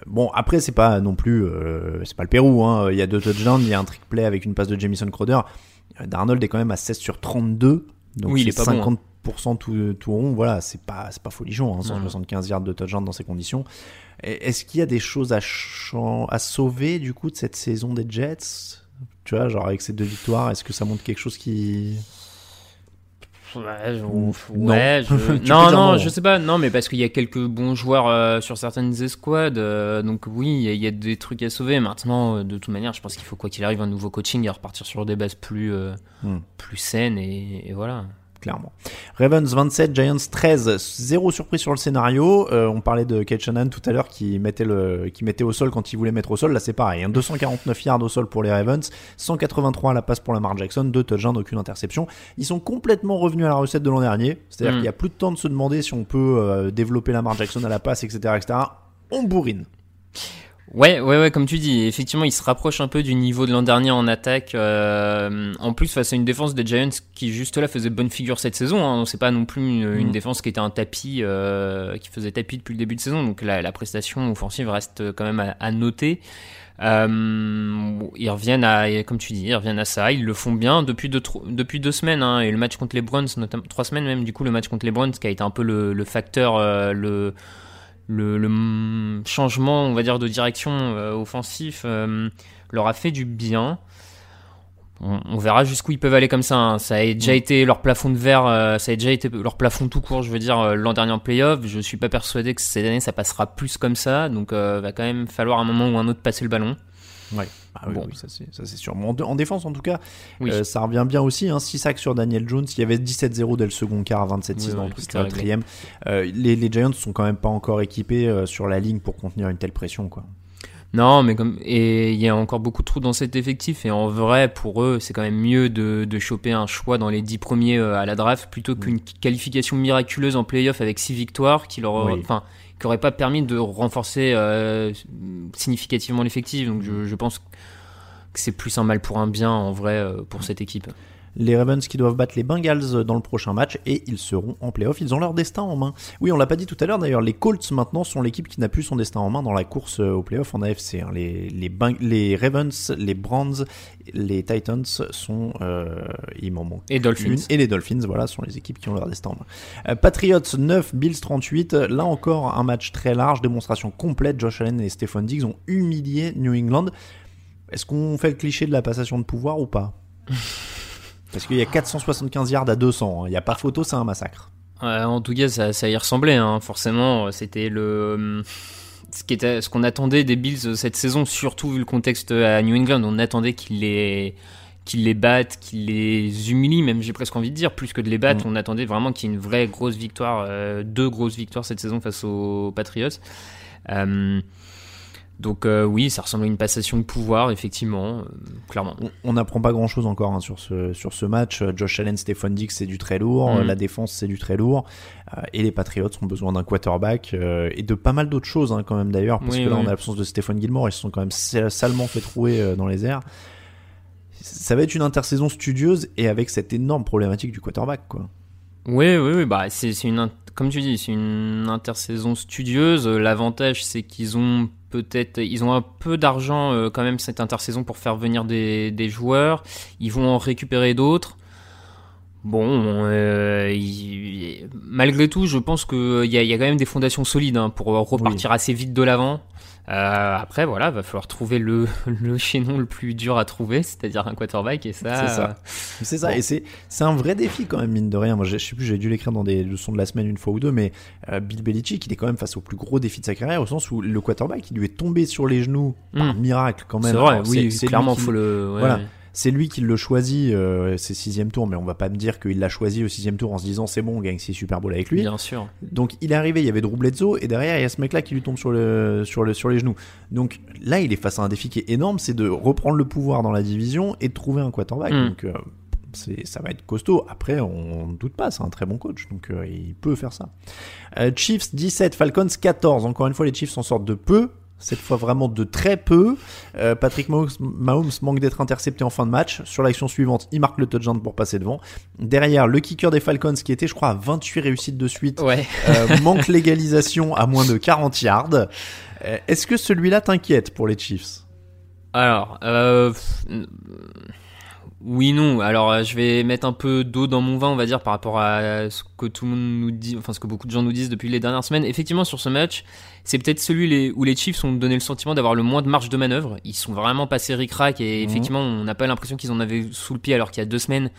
Bon, après, c'est pas non plus, euh, c'est pas le Pérou. Hein. Il y a deux touchdowns, il y a un trick play avec une passe de Jamison Crowder. Euh, Darnold est quand même à 16 sur 32. Donc Oui, il est pas bon, hein. 50% tout, tout rond. Voilà, c'est pas, pas folichon. Hein, Non, non. 175 yards de touchdown dans ces conditions. Est-ce qu'il y a des choses à, sauver du coup de cette saison des Jets? Tu vois, genre avec ces deux victoires, est-ce que ça montre quelque chose qui. Ouais, je, Non. ouais, non, non, non. je sais pas. Non, mais parce qu'il y a quelques bons joueurs euh, sur certaines escouades. euh, donc oui, il y, a- il y a des trucs à sauver. Maintenant, euh, de toute manière, je pense qu'il faut quoi qu'il arrive un nouveau coaching et repartir sur des bases plus Hmm. plus saines et, et voilà. Clairement. Ravens 27, Giants 13. Zéro surprise sur le scénario. Euh, on parlait de Kate tout à l'heure qui mettait, le, qui mettait au sol quand il voulait mettre au sol. Là, c'est pareil. hein. 249 yards au sol pour les Ravens, 183 à la passe pour Lamar Jackson, deux touchdowns, aucune interception. Ils sont complètement revenus à la recette de l'an dernier. C'est-à-dire Mm. qu'il n'y a plus de temps de se demander si on peut euh, développer Lamar Jackson à la passe, etc., etc. On bourrine. Ouais, ouais, ouais, comme tu dis, effectivement, il se rapproche un peu du niveau de l'an dernier en attaque. euh, en plus, face à une défense des Giants qui, juste là, faisait bonne figure cette saison. Hein. C'est pas non plus une, une Mhm. défense qui était un tapis, euh, qui faisait tapis depuis le début de saison. Donc la, la prestation offensive reste quand même à, à noter. Euh, ils reviennent à, comme tu dis, ils reviennent à ça. Ils le font bien depuis deux, depuis deux semaines. Hein, et le match contre les Browns, notamment trois semaines même. Du coup, le match contre les Browns qui a été un peu le, le facteur, euh, le le, le mm, changement, on va dire, de direction euh, offensif euh, leur a fait du bien. On, on verra jusqu'où ils peuvent aller comme ça. hein. Ça a déjà été leur plafond de verre, euh, ça a déjà été leur plafond tout court, je veux dire, l'an dernier en playoff. Je suis pas persuadé que cette année ça passera plus comme ça. Donc, va quand même falloir un moment ou un autre passer le ballon. Ouais. Ah oui, Bon. oui, ça c'est sûr. Bon, en, en défense, en tout cas, Oui. euh, ça revient bien aussi. Hein, 6 sacs sur Daniel Jones. Il y avait 17-0 dès le second quart, 27-6 Oui, dans le quatrième. Euh, les, les Giants sont quand même pas encore équipés euh, sur la ligne pour contenir une telle pression. Quoi. Non, mais comme et il y a encore beaucoup de trous dans cet effectif et en vrai pour eux c'est quand même mieux de, de choper un choix dans les 10 premiers à la draft plutôt qu'une qualification miraculeuse en playoff avec 6 victoires qui leur Oui. Qui aurait pas permis de renforcer euh, significativement l'effectif donc je, je pense que c'est plus un mal pour un bien en vrai euh, pour cette équipe. Les Ravens qui doivent battre les Bengals dans le prochain match et ils seront en playoff. Ils ont leur destin en main. Oui, on l'a pas dit tout à l'heure d'ailleurs. Les Colts maintenant sont l'équipe qui n'a plus son destin en main dans la course euh, au playoff en AFC. hein. Les, les, les Ravens, les Browns, les Titans sont. euh, il m'en manque. Et Dolphins. une. Et les Dolphins, voilà, sont les équipes qui ont leur destin en main. Euh, Patriots 9, Bills 38. Là encore, un match très large, démonstration complète. Josh Allen et Stephon Diggs ont humilié New England. Est-ce qu'on fait le cliché de la passation de pouvoir ou pas? Parce qu'il y a 475 yards à 200. hein. Il n'y a pas photo, c'est un massacre. En tout cas, ça, ça y ressemblait. hein. Forcément, c'était le ce qui était, ce qu'on attendait des Bills cette saison, surtout vu le contexte à New England. On attendait qu'ils les qu'ils les battent, qu'ils les humilient, même j'ai presque envie de dire, plus que de les battre. Mm. On attendait vraiment qu'il y ait une vraie grosse victoire, euh, deux grosses victoires cette saison face aux Patriots. Euh, donc euh, oui, ça ressemble à une passation de pouvoir, effectivement, euh, clairement. On- n'apprend pas grand chose encore hein, sur, ce, sur ce match. Euh, Josh Allen, Stephon Diggs, c'est du très lourd. Euh, La défense, c'est du très lourd. Euh, et les Patriots ont besoin d'un quarterback et de pas mal d'autres choses hein, quand même d'ailleurs. Parce Oui, que là, oui. a l'absence de Stephon Gilmore. Ils se sont quand même sa- salement fait trouer dans les airs. Ça va être une intersaison studieuse et avec cette énorme problématique du quarterback. Quoi. Oui, oui, oui, bah c'est une comme tu dis, c'est une intersaison studieuse. Euh, L'avantage, c'est qu'ils ont peut-être, ils ont un peu d'argent euh, quand même cette intersaison pour faire venir des, des joueurs. Ils vont en récupérer d'autres. Bon, euh, il- malgré tout, je pense qu'il y a, il y a quand même des fondations solides hein, pour repartir assez vite de l'avant. Euh, après, voilà, va falloir trouver le, le chaînon le plus dur à trouver, c'est-à-dire un quarterback, et ça, C'est ça. euh, C'est ça, bon. et c'est c'est un vrai défi quand même, mine de rien. Moi, je sais plus, j'ai dû l'écrire dans des leçons de la semaine une fois ou deux, mais euh, Bill Belichick, il est quand même face au plus gros défi de sa carrière, au sens où le quarterback, il lui est tombé sur les genoux par Mm. miracle quand même. C'est vrai, Alors, oui, clairement, qui- faut le- ouais, voilà. ouais. C'est lui qui le choisit, euh, c'est sixième tour, mais on va pas me dire qu'il l'a choisi au sixième tour en se disant c'est bon, on gagne six Super Bowl avec lui. Bien sûr. Donc il est arrivé, il y avait Drew Bledsoe, et derrière il y a ce mec-là qui lui tombe sur, le, sur, le, sur les genoux. Donc là, il est face à un défi qui est énorme, c'est de reprendre le pouvoir dans la division et de trouver un quarterback. Mm. Donc euh, ça va être costaud. Après, on ne doute pas, c'est un très bon coach, donc euh, il peut faire ça. Euh, Chiefs 17, Falcons 14. Encore une fois, les Chiefs s'en sortent de peu. Cette fois vraiment de très peu. Euh, Patrick Mahomes, Mahomes manque d'être intercepté en fin de match. Sur l'action suivante, il marque le touchdown pour passer devant. Derrière, le kicker des Falcons qui était, je crois, à 28 réussites de suite, Ouais. euh, manque l'égalisation à moins de 40 yards. Euh, Est-ce que celui-là t'inquiète pour les Chiefs? Alors, euh, oui, non. Alors, euh, je vais mettre un peu d'eau dans mon vin, on va dire, par rapport à ce que tout le monde nous dit, enfin, ce que beaucoup de gens nous disent depuis les dernières semaines. Effectivement, sur ce match, c'est peut-être celui où les Chiefs ont donné le sentiment d'avoir le moins de marge de manœuvre. Ils sont vraiment passés ric-rac et Mhm. effectivement, on n'a pas l'impression qu'ils en avaient sous le pied alors qu'il y a deux semaines,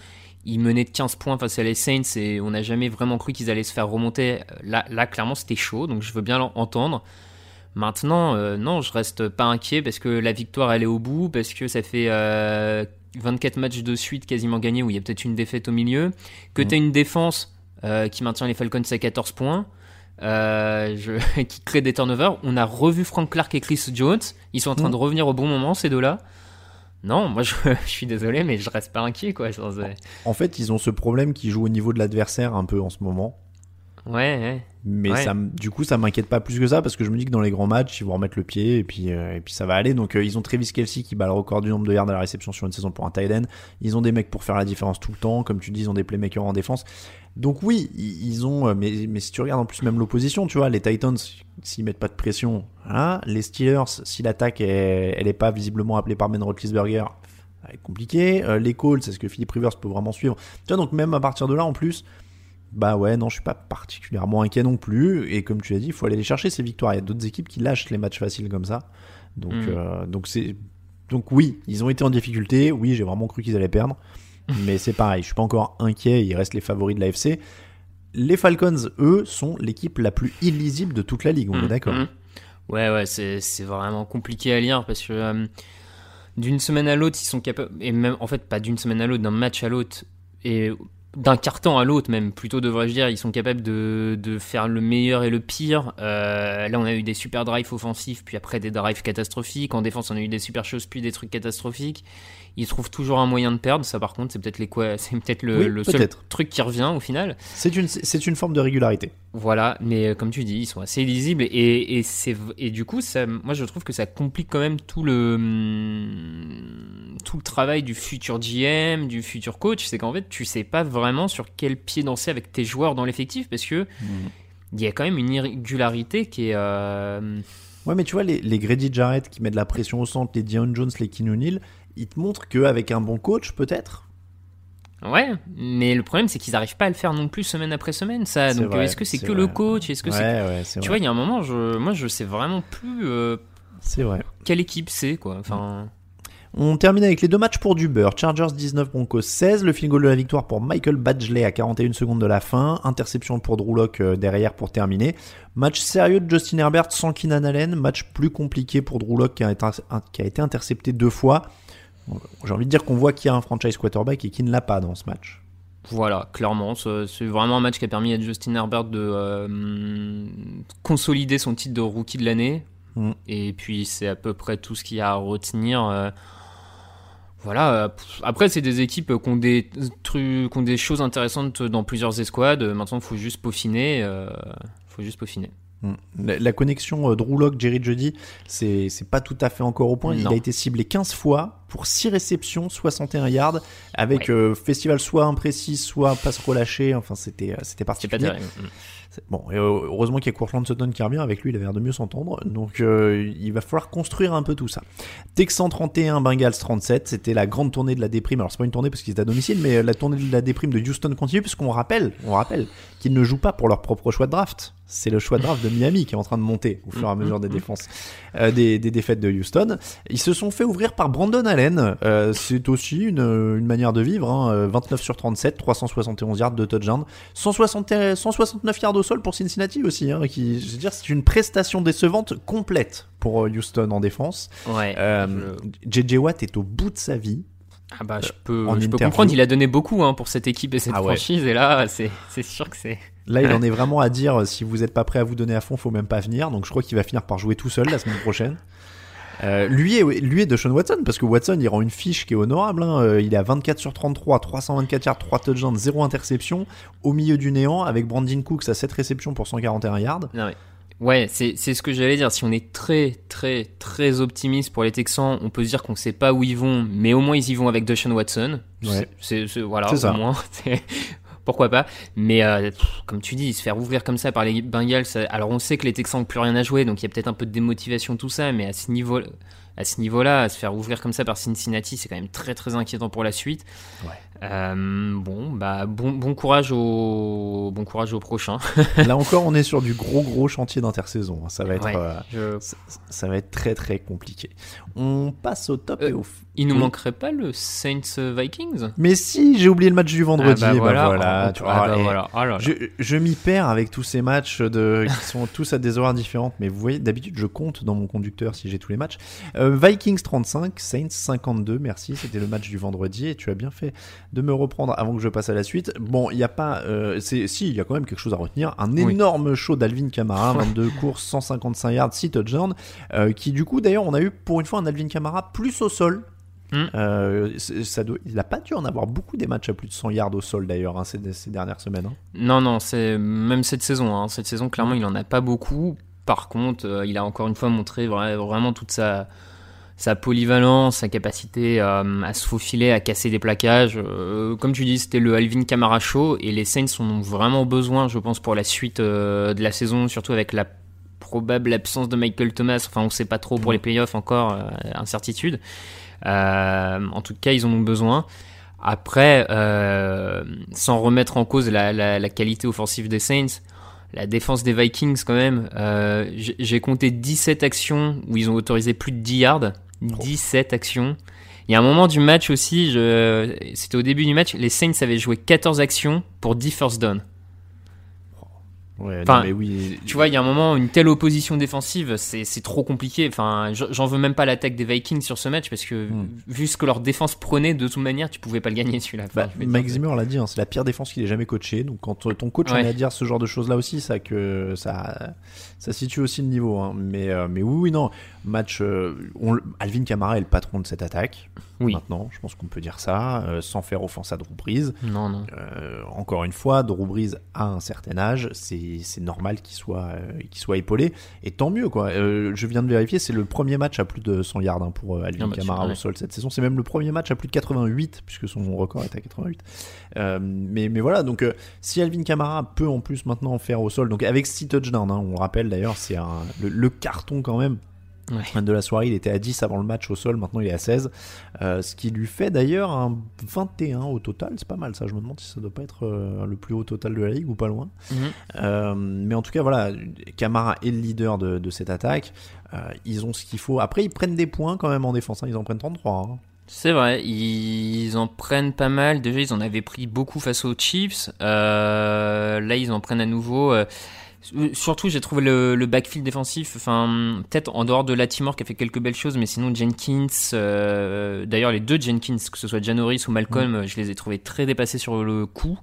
ils menaient de 15 points face à les Saints et on n'a jamais vraiment cru qu'ils allaient se faire remonter. Là, là clairement, c'était chaud, donc je veux bien l'entendre. Maintenant, euh, non, je reste pas inquiet parce que la victoire elle est au bout, parce que ça fait euh, 24 matchs de suite quasiment gagnés où il y a peut-être une défaite au milieu, que Mhm. tu as une défense euh, qui maintient les Falcons à 14 points, euh, je- qui crée des turnovers. On a revu Frank Clark et Chris Jones, ils sont en train Mhm. de revenir au bon moment ces deux-là. Non, moi je, je suis désolé, mais je reste pas inquiet quoi. sans- En fait, ils ont ce problème qui joue au niveau de l'adversaire un peu en ce moment. Ouais, ouais. Mais Ouais. ça, du coup, ça m'inquiète pas plus que ça parce que je me dis que dans les grands matchs, ils vont remettre le pied et puis, euh, et puis ça va aller. Donc, euh, ils ont Travis Kelsey qui bat le record du nombre de yards à la réception sur une saison pour un tight end. Ils ont des mecs pour faire la différence tout le temps. Comme tu dis, ils ont des playmakers en défense. Donc, oui, ils ont. euh, Mais, mais si tu regardes en plus même l'opposition, tu vois, les Titans, s'ils mettent pas de pression, hein, les Steelers, si l'attaque est, elle est pas visiblement appelée par Ben Roethlisberger, être compliqué. Euh, les Colts, est-ce que Philip Rivers peut vraiment suivre? Tu vois, donc même à partir de là, en plus, bah ouais, non, je suis pas particulièrement inquiet non plus. Et comme tu l'as dit, il faut aller les chercher ces victoires. Il y a d'autres équipes qui lâchent les matchs faciles comme ça. Donc, Mm. euh, donc c'est, donc oui, ils ont été en difficulté. Oui, j'ai vraiment cru qu'ils allaient perdre. Mais c'est pareil, je suis pas encore inquiet. Ils restent les favoris de l'AFC. Les Falcons, eux, sont l'équipe la plus illisible de toute la ligue. On est Mm, d'accord. mm. Ouais, ouais, c'est c'est vraiment compliqué à lire parce que euh, d'une semaine à l'autre, ils sont capables, et même en fait, pas d'une semaine à l'autre, d'un match à l'autre, et d'un carton à l'autre, même plutôt devrais-je dire, ils sont capables de, de faire le meilleur et le pire. Euh, là, on a eu des super drives offensifs, puis après des drives catastrophiques. En défense, on a eu des super choses, puis des trucs catastrophiques. Ils trouvent toujours un moyen de perdre. Ça, par contre, c'est peut-être les quoi, c'est peut-être le, Oui, le seul truc qui revient au final. C'est une, c'est une forme de régularité. Voilà, mais euh, comme tu dis, ils sont assez illisibles et, et, c'est, et du coup, ça, moi je trouve que ça complique quand même tout le, tout le travail du futur GM, du futur coach. C'est qu'en fait, tu sais pas vraiment sur quel pied danser avec tes joueurs dans l'effectif parce que il y a quand même une irrégularité qui est. euh, Ouais, mais tu vois, les, les Grady Jarrett qui mettent de la pression au centre, les Dion Jones, les Keenan O'Neal, ils te montrent qu'avec un bon coach, peut-être. Ouais, mais le problème c'est qu'ils n'arrivent pas à le faire non plus semaine après semaine, ça. C'est Donc vrai, est-ce que c'est que le coach? Est-ce que Ouais, c'est. ouais, Tu vrai. vois, il y a un moment, je, moi je sais vraiment plus euh, C'est vrai. quelle équipe c'est, quoi. Enfin. On termine avec les deux matchs pour du beurre. Chargers 19, Broncos 16. Le field goal de la victoire pour Michael Badgley à 41 secondes de la fin. Interception pour Drew Lock euh, derrière pour terminer. Match sérieux de Justin Herbert sans Keenan Allen. Match plus compliqué pour Drew Lock qui a été, qui a été intercepté deux fois. J'ai envie de dire qu'on voit qu'il y a un franchise quarterback et qui ne l'a pas dans ce match. Voilà, clairement, c'est vraiment un match qui a permis à Justin Herbert de euh, consolider son titre de rookie de l'année. Mm. Et puis c'est à peu près tout ce qu'il y a à retenir. euh. Voilà. euh, Après, c'est des équipes qui ont des trucs, qui ont des choses intéressantes dans plusieurs escouades. Maintenant, il faut juste peaufiner. euh, faut juste peaufiner. Mm. La, la connexion euh, Drew Lock, Jerry Jeudy, c'est pas tout à fait encore au point. Il a été ciblé 15 fois pour 6 réceptions, 61 yards, avec Ouais. euh, festival soit imprécis, soit passe relâché. Enfin, c'était euh, pas Mm. Bon, et euh, heureusement qu'il y a Courtland Sutton qui revient avec lui, il a l'air de mieux s'entendre. Donc euh, il va falloir construire un peu tout ça. Texan 31, Bengals 37, c'était la grande tournée de la déprime. Alors c'est pas une tournée parce qu'ils étaient à domicile, mais la tournée de la déprime de Houston continue puisqu'on rappelle, on rappelle qu'ils ne jouent pas pour leur propre choix de draft. C'est le choix de draft de Miami qui est en train de monter au fur et à mesure des défenses, euh, des, des défaites de Houston. Ils se sont fait ouvrir par Brandon Allen. Euh, c'est aussi une, une manière de vivre. hein. Euh, 29 sur 37, 371 yards de touchdown, 160 169 yards au sol pour Cincinnati aussi. Hein, qui, je veux dire, c'est une prestation décevante complète pour euh, Houston en défense. Ouais. Euh, JJ Watt est au bout de sa vie. Ah bah je peux, en je peux comprendre, il a donné beaucoup hein, pour cette équipe et cette Ah ouais. franchise et là c'est c'est sûr que c'est Là, il en est vraiment à dire euh, si vous n'êtes pas prêt à vous donner à fond, faut même pas venir. Donc, je crois qu'il va finir par jouer tout seul la semaine prochaine. Euh, lui et lui Deshaun Watson parce que Watson il rend une fiche qui est honorable hein. Euh, il est à 24 sur 33 324 yards 3 touchdowns 0 interception au milieu du néant avec Brandon Cooks à 7 réceptions pour 141 yards Non, mais- Ouais, c'est ce que j'allais dire. Si on est très, très, très optimiste pour les Texans, on peut se dire qu'on sait pas où ils vont, mais au moins ils y vont avec Deshaun Watson. Ouais. C'est- voilà, au moins. Pourquoi pas Mais euh, pff, comme tu dis, se faire ouvrir comme ça par les Bengals. ça- Alors on sait que les Texans ont plus rien à jouer, donc il y a peut-être un peu de démotivation tout ça, mais à ce niveau, à ce niveau-là, se faire ouvrir comme ça par Cincinnati, c'est quand même très, très inquiétant pour la suite. Ouais. Euh, bon, bah bon, bon courage au, bon courage au prochain. là encore on est sur du gros gros chantier d'intersaison ça va être Ouais, euh, je- ça, ça va être très très compliqué on passe au top et Euh, au Il nous manquerait pas le Saints euh, Vikings mais si j'ai oublié le match du vendredi Ah bah bah voilà, voilà, ah bah et- voilà. Oh là là. Je, je m'y perds avec tous ces matchs de, qui sont tous à des horaires différentes, mais vous voyez, d'habitude je compte dans mon conducteur si j'ai tous les matchs. Euh, Vikings 35, Saints 52, merci, c'était le match du vendredi et tu as bien fait de me reprendre avant que je passe à la suite. Bon, il n'y a pas, euh, si, il y a quand même quelque chose à retenir, un Oui. énorme show d'Alvin Kamara, 22 courses, 155 yards, 6 touchdowns, qui du coup d'ailleurs on a eu pour une fois un Alvin Kamara plus au sol Mm. Euh, ça doit, il n'a pas dû en avoir beaucoup des matchs à plus de 100 yards au sol d'ailleurs hein, ces, ces, dernières semaines. Hein. Non, non, c'est même cette saison. Hein. Cette saison, clairement, il en a pas beaucoup. Par contre, euh, il a encore une fois montré vraiment toute sa, sa polyvalence, sa capacité euh, à se faufiler, à casser des plaquages. comme tu dis, c'était le Alvin Kamara show et les Saints en ont vraiment besoin, je pense, pour la suite de la saison, surtout avec la probable absence de Michael Thomas. Enfin, on ne sait pas trop pour mm. les playoffs encore, incertitude. Euh, en tout cas, ils en ont besoin. Après, euh, sans remettre en cause la, qualité offensive des Saints, la défense des Vikings quand même, euh, j'ai compté 17 actions où ils ont autorisé plus de 10 yards. 17 actions. Il y a un moment du match aussi, c'était au début du match, les Saints avaient joué 14 actions pour 10 first down. Ouais, mais oui. Tu vois, il y a un moment, une telle opposition défensive, c'est trop compliqué. Enfin, j'en veux même pas l'attaque des Vikings sur ce match parce que hmm. vu ce que leur défense prenait, de toute manière, tu pouvais pas le gagner celui-là. Bah, Mike Zimmer l'a dit, hein, c'est la pire défense qu'il ait jamais coaché. Donc quand ton coach ouais. en à dire ce genre de choses là aussi, ça que ça ça situe aussi le niveau. Hein. Mais euh, mais oui, oui, non, match. Euh, Alvin Kamara est le patron de cette attaque. Oui. Maintenant, je pense qu'on peut dire ça, euh, sans faire offense à Drew Brees. Non, non. encore une fois, Drew Brees a un certain âge, c'est normal qu'il soit qu'il soit épaulé. Et tant mieux quoi. je viens de vérifier, c'est le premier match à plus de 100 yards hein, pour Alvin ah, bah, Kamara au sol cette saison. C'est même le premier match à plus de 88 puisque son record est à 88. Mais mais voilà, donc si Alvin Kamara peut en plus maintenant faire au sol, donc avec 6 touchdowns, hein, on rappelle d'ailleurs, c'est le, le, carton quand même de la soirée. Il était à 10 avant le match au sol, maintenant il est à 16. Euh, ce qui lui fait d'ailleurs un 21 au total. C'est pas mal ça. Je me demande si ça doit pas être euh, le plus haut total de la ligue ou pas loin. Mhm. Euh, mais en tout cas, voilà, Camara est le leader de, cette attaque. ils ont ce qu'il faut. Après, ils prennent des points quand même en défense. Hein. Ils en prennent 33. Hein. C'est vrai, ils en prennent pas mal. Déjà, ils en avaient pris beaucoup face aux Chiefs. là, ils en prennent à nouveau. Euh, surtout, j'ai trouvé le, backfield défensif, enfin, peut-être en dehors de Latimore qui a fait quelques belles choses, mais sinon Jenkins, euh, d'ailleurs les deux Jenkins, que ce soit Janoris ou Malcolm, mm. je les ai trouvés très dépassés sur le coup.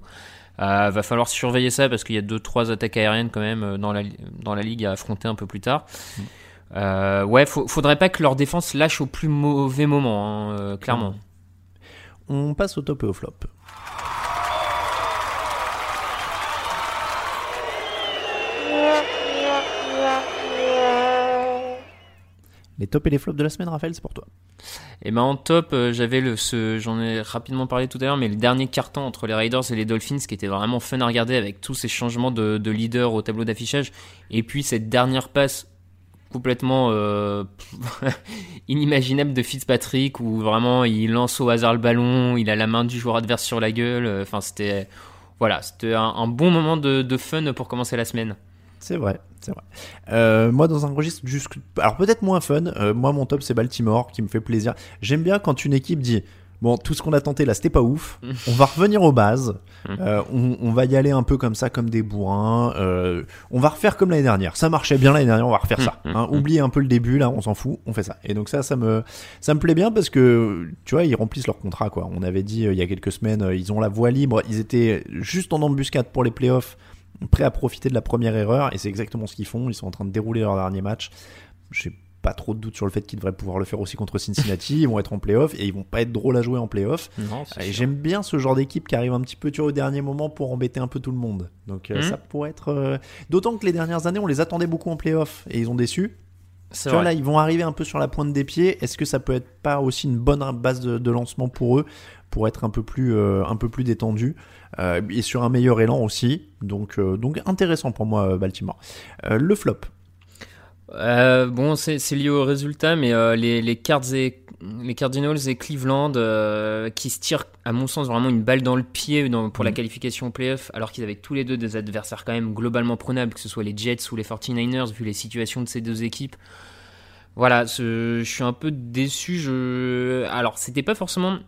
Euh, va falloir surveiller ça parce qu'il y a deux trois attaques aériennes quand même dans la dans la ligue à affronter un peu plus tard. Mm. Euh, ouais, faudrait pas que leur défense lâche au plus mauvais moment, hein, clairement. On passe au top et au flop. Les tops et les flops de la semaine, Raphaël, c'est pour toi. Et eh ben en top, euh, j'avais le, ce, j'en ai rapidement parlé tout à l'heure, mais le dernier carton entre les Raiders et les Dolphins qui était vraiment fun à regarder avec tous ces changements de, de leader au tableau d'affichage, et puis cette dernière passe complètement euh, inimaginable de Fitzpatrick où vraiment il lance au hasard le ballon, il a la main du joueur adverse sur la gueule. Euh, enfin, c'était voilà, c'était un, bon moment de, fun pour commencer la semaine. C'est vrai, c'est vrai. Euh, moi, dans un registre juste. Alors, peut-être moins fun. Moi, mon top, c'est Baltimore, qui me fait plaisir. J'aime bien quand une équipe dit. Bon, tout ce qu'on a tenté là, c'était pas ouf. On va revenir aux bases. Euh, on, va y aller un peu comme ça, comme des bourrins. on va refaire comme l'année dernière. Ça marchait bien l'année dernière, on va refaire ça. Hein. Oubliez un peu le début là, on s'en fout, on fait ça. Et donc ça, ça me, ça me plaît bien parce que tu vois, ils remplissent leur contrat quoi. On avait dit il y a quelques semaines, ils ont la voie libre. Ils étaient juste en embuscade pour les playoffs prêts à profiter de la première erreur, et c'est exactement ce qu'ils font. Ils sont en train de dérouler leur dernier match. J'ai pas trop de doute sur le fait qu'ils devraient pouvoir le faire aussi contre Cincinnati. ils vont être en playoff et ils vont pas être drôles à jouer en playoff. Et j'aime bien ce genre d'équipe qui arrive un petit peu au dernier moment pour embêter un peu tout le monde. Donc euh, hmm. ça pourrait être. Euh, d'autant que les dernières années, on les attendait beaucoup en playoff et ils ont déçu. Tu vois, là, ils vont arriver un peu sur la pointe des pieds. Est-ce que ça peut être pas aussi une bonne base de, lancement pour eux, pour être un peu plus, euh, un peu plus détendu euh, et sur un meilleur élan aussi. Donc, donc intéressant pour moi, Baltimore. le flop. Bon, c'est lié au résultat, mais les, les, Cards et, les Cardinals et Cleveland qui se tirent, à mon sens, vraiment une balle dans le pied pour la mm. qualification au playoff, alors qu'ils avaient tous les deux des adversaires quand même globalement prenables, que ce soit les Jets ou les 49ers, vu les situations de ces deux équipes. Voilà, je suis un peu déçu. Je... Alors, c'était pas forcément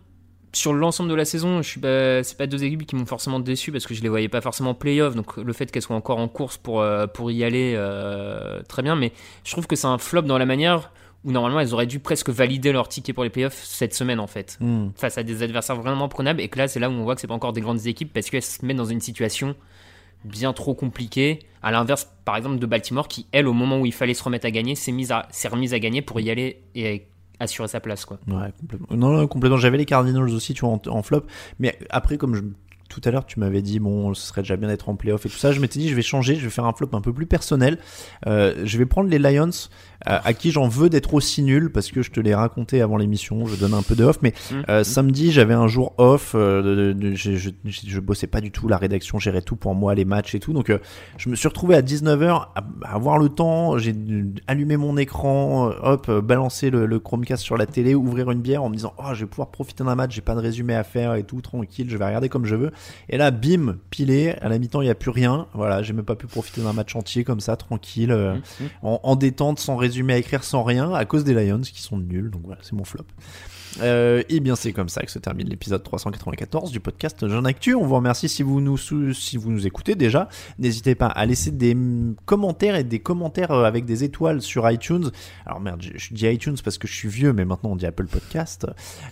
sur l'ensemble de la saison, je suis pas, c'est pas deux équipes qui m'ont forcément déçu parce que je les voyais pas forcément playoff. Donc le fait qu'elles soient encore en course pour, euh, pour y aller, euh, très bien. Mais je trouve que c'est un flop dans la manière où normalement elles auraient dû presque valider leur ticket pour les playoffs cette semaine en fait, hmm. face à des adversaires vraiment prenables. Et que là, c'est là où on voit que c'est pas encore des grandes équipes parce qu'elles se mettent dans une situation bien trop compliquée. À l'inverse, par exemple, de Baltimore qui, elle, au moment où il fallait se remettre à gagner, s'est mise à, s'est remise à gagner pour y aller et assurer sa place, quoi. Ouais, complètement. Non, non, complètement. J'avais les Cardinals aussi, tu vois, en, en flop. Mais après, comme je, tout à l'heure, tu m'avais dit, bon, ce serait déjà bien d'être en playoff et tout ça. Je m'étais dit, je vais changer, je vais faire un flop un peu plus personnel. Euh, je vais prendre les Lions, euh, à qui j'en veux d'être aussi nul, parce que je te l'ai raconté avant l'émission, je donne un peu de off. Mais Mmh, euh, samedi, j'avais un jour off, euh, je, je, je- je bossais pas du tout, la rédaction gérait tout pour moi, les matchs et tout. Donc, euh, je me suis retrouvé à 19h à, à avoir le temps, j'ai dû allumer mon écran, euh, hop, balancer le, le Chromecast sur la télé, ouvrir une bière en me disant, oh, je vais pouvoir profiter d'un match, j'ai pas de résumé à faire et tout, tranquille, je vais regarder comme je veux. Et là, bim, pilé, à la mi-temps, il y a plus rien. Voilà, j'ai même pas pu profiter d'un match entier comme ça, tranquille, euh, Mmh, en, en détente, sans résumé à écrire, sans rien, à cause des Lions qui sont nuls. Donc voilà, c'est mon flop. Euh, et bien c'est comme ça que se termine l'épisode 394 du podcast Jeune Actu. On vous remercie si vous nous si vous nous écoutez déjà. N'hésitez pas à laisser des mm, commentaires et des commentaires euh, avec des étoiles sur iTunes. Alors merde, je, je dis iTunes parce que je suis vieux, mais maintenant on dit Apple Podcast.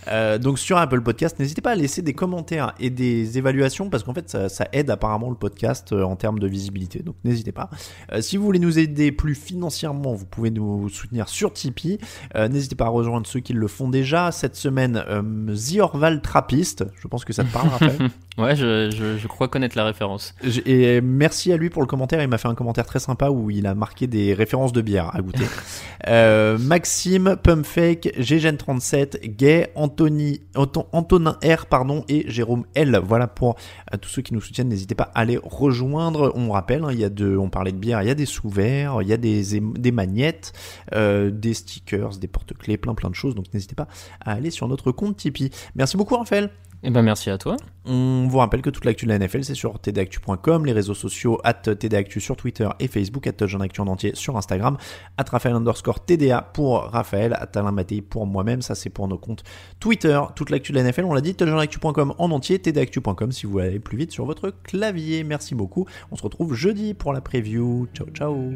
Euh, donc sur Apple Podcast, n'hésitez pas à laisser des commentaires et des évaluations parce qu'en fait ça, ça aide apparemment le podcast euh, en termes de visibilité. Donc n'hésitez pas. Euh, si vous voulez nous aider plus financièrement, vous pouvez nous soutenir sur Tipeee. Euh, N'hésitez pas à rejoindre ceux qui le font déjà. Cette semaine, euh, The Orval Trappiste. Je pense que ça te parle. Ouais, je, je, je crois connaître la référence. Et merci à lui pour le commentaire. Il m'a fait un commentaire très sympa où il a marqué des références de bière à goûter. Maxime, Pumpfake, Ggen37, Gay, Anthony, Anton- Antonin R, pardon, et Jérôme L. Voilà pour tous ceux qui nous soutiennent. N'hésitez pas à les rejoindre. On rappelle, hein, il y a de, on parlait de bière, il y a des sous-verts, il y a des, des magnettes, euh, des stickers, des porte-clés, plein plein de choses. Donc n'hésitez pas à aller sur notre compte Tipeee. Merci beaucoup, Raphaël. Eh ben merci à toi. On vous rappelle que toute l'actu de la NFL, c'est sur tdactu.com, les réseaux sociaux, at tdactu sur Twitter et Facebook, at Actu en entier sur Instagram, at Raphaël underscore TDA pour Raphaël, at Alain Mattei pour moi-même, ça c'est pour nos comptes Twitter. Toute l'actu de la NFL, on l'a dit, touchdownactu.com en entier, tdactu.com si vous voulez aller plus vite sur votre clavier. Merci beaucoup. On se retrouve jeudi pour la preview. Ciao, ciao.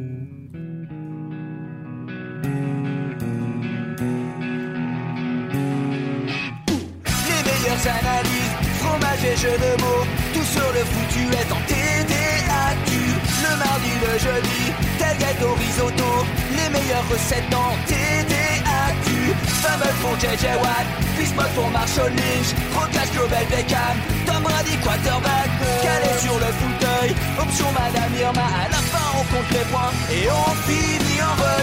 Les meilleures analyses, fromage et jeux de mots, tout sur le foutu est en TDAQ. Le mardi, le jeudi, tel gâteau risotto, les meilleures recettes en TDAQ. Fumble pour JJ Watt, Bismuth pour Marshall Lynch, Rocas Global Beckham, Tom Brady quarterback, calé sur le fauteuil, option Madame Irma, à la fin on compte les points et on finit en vol.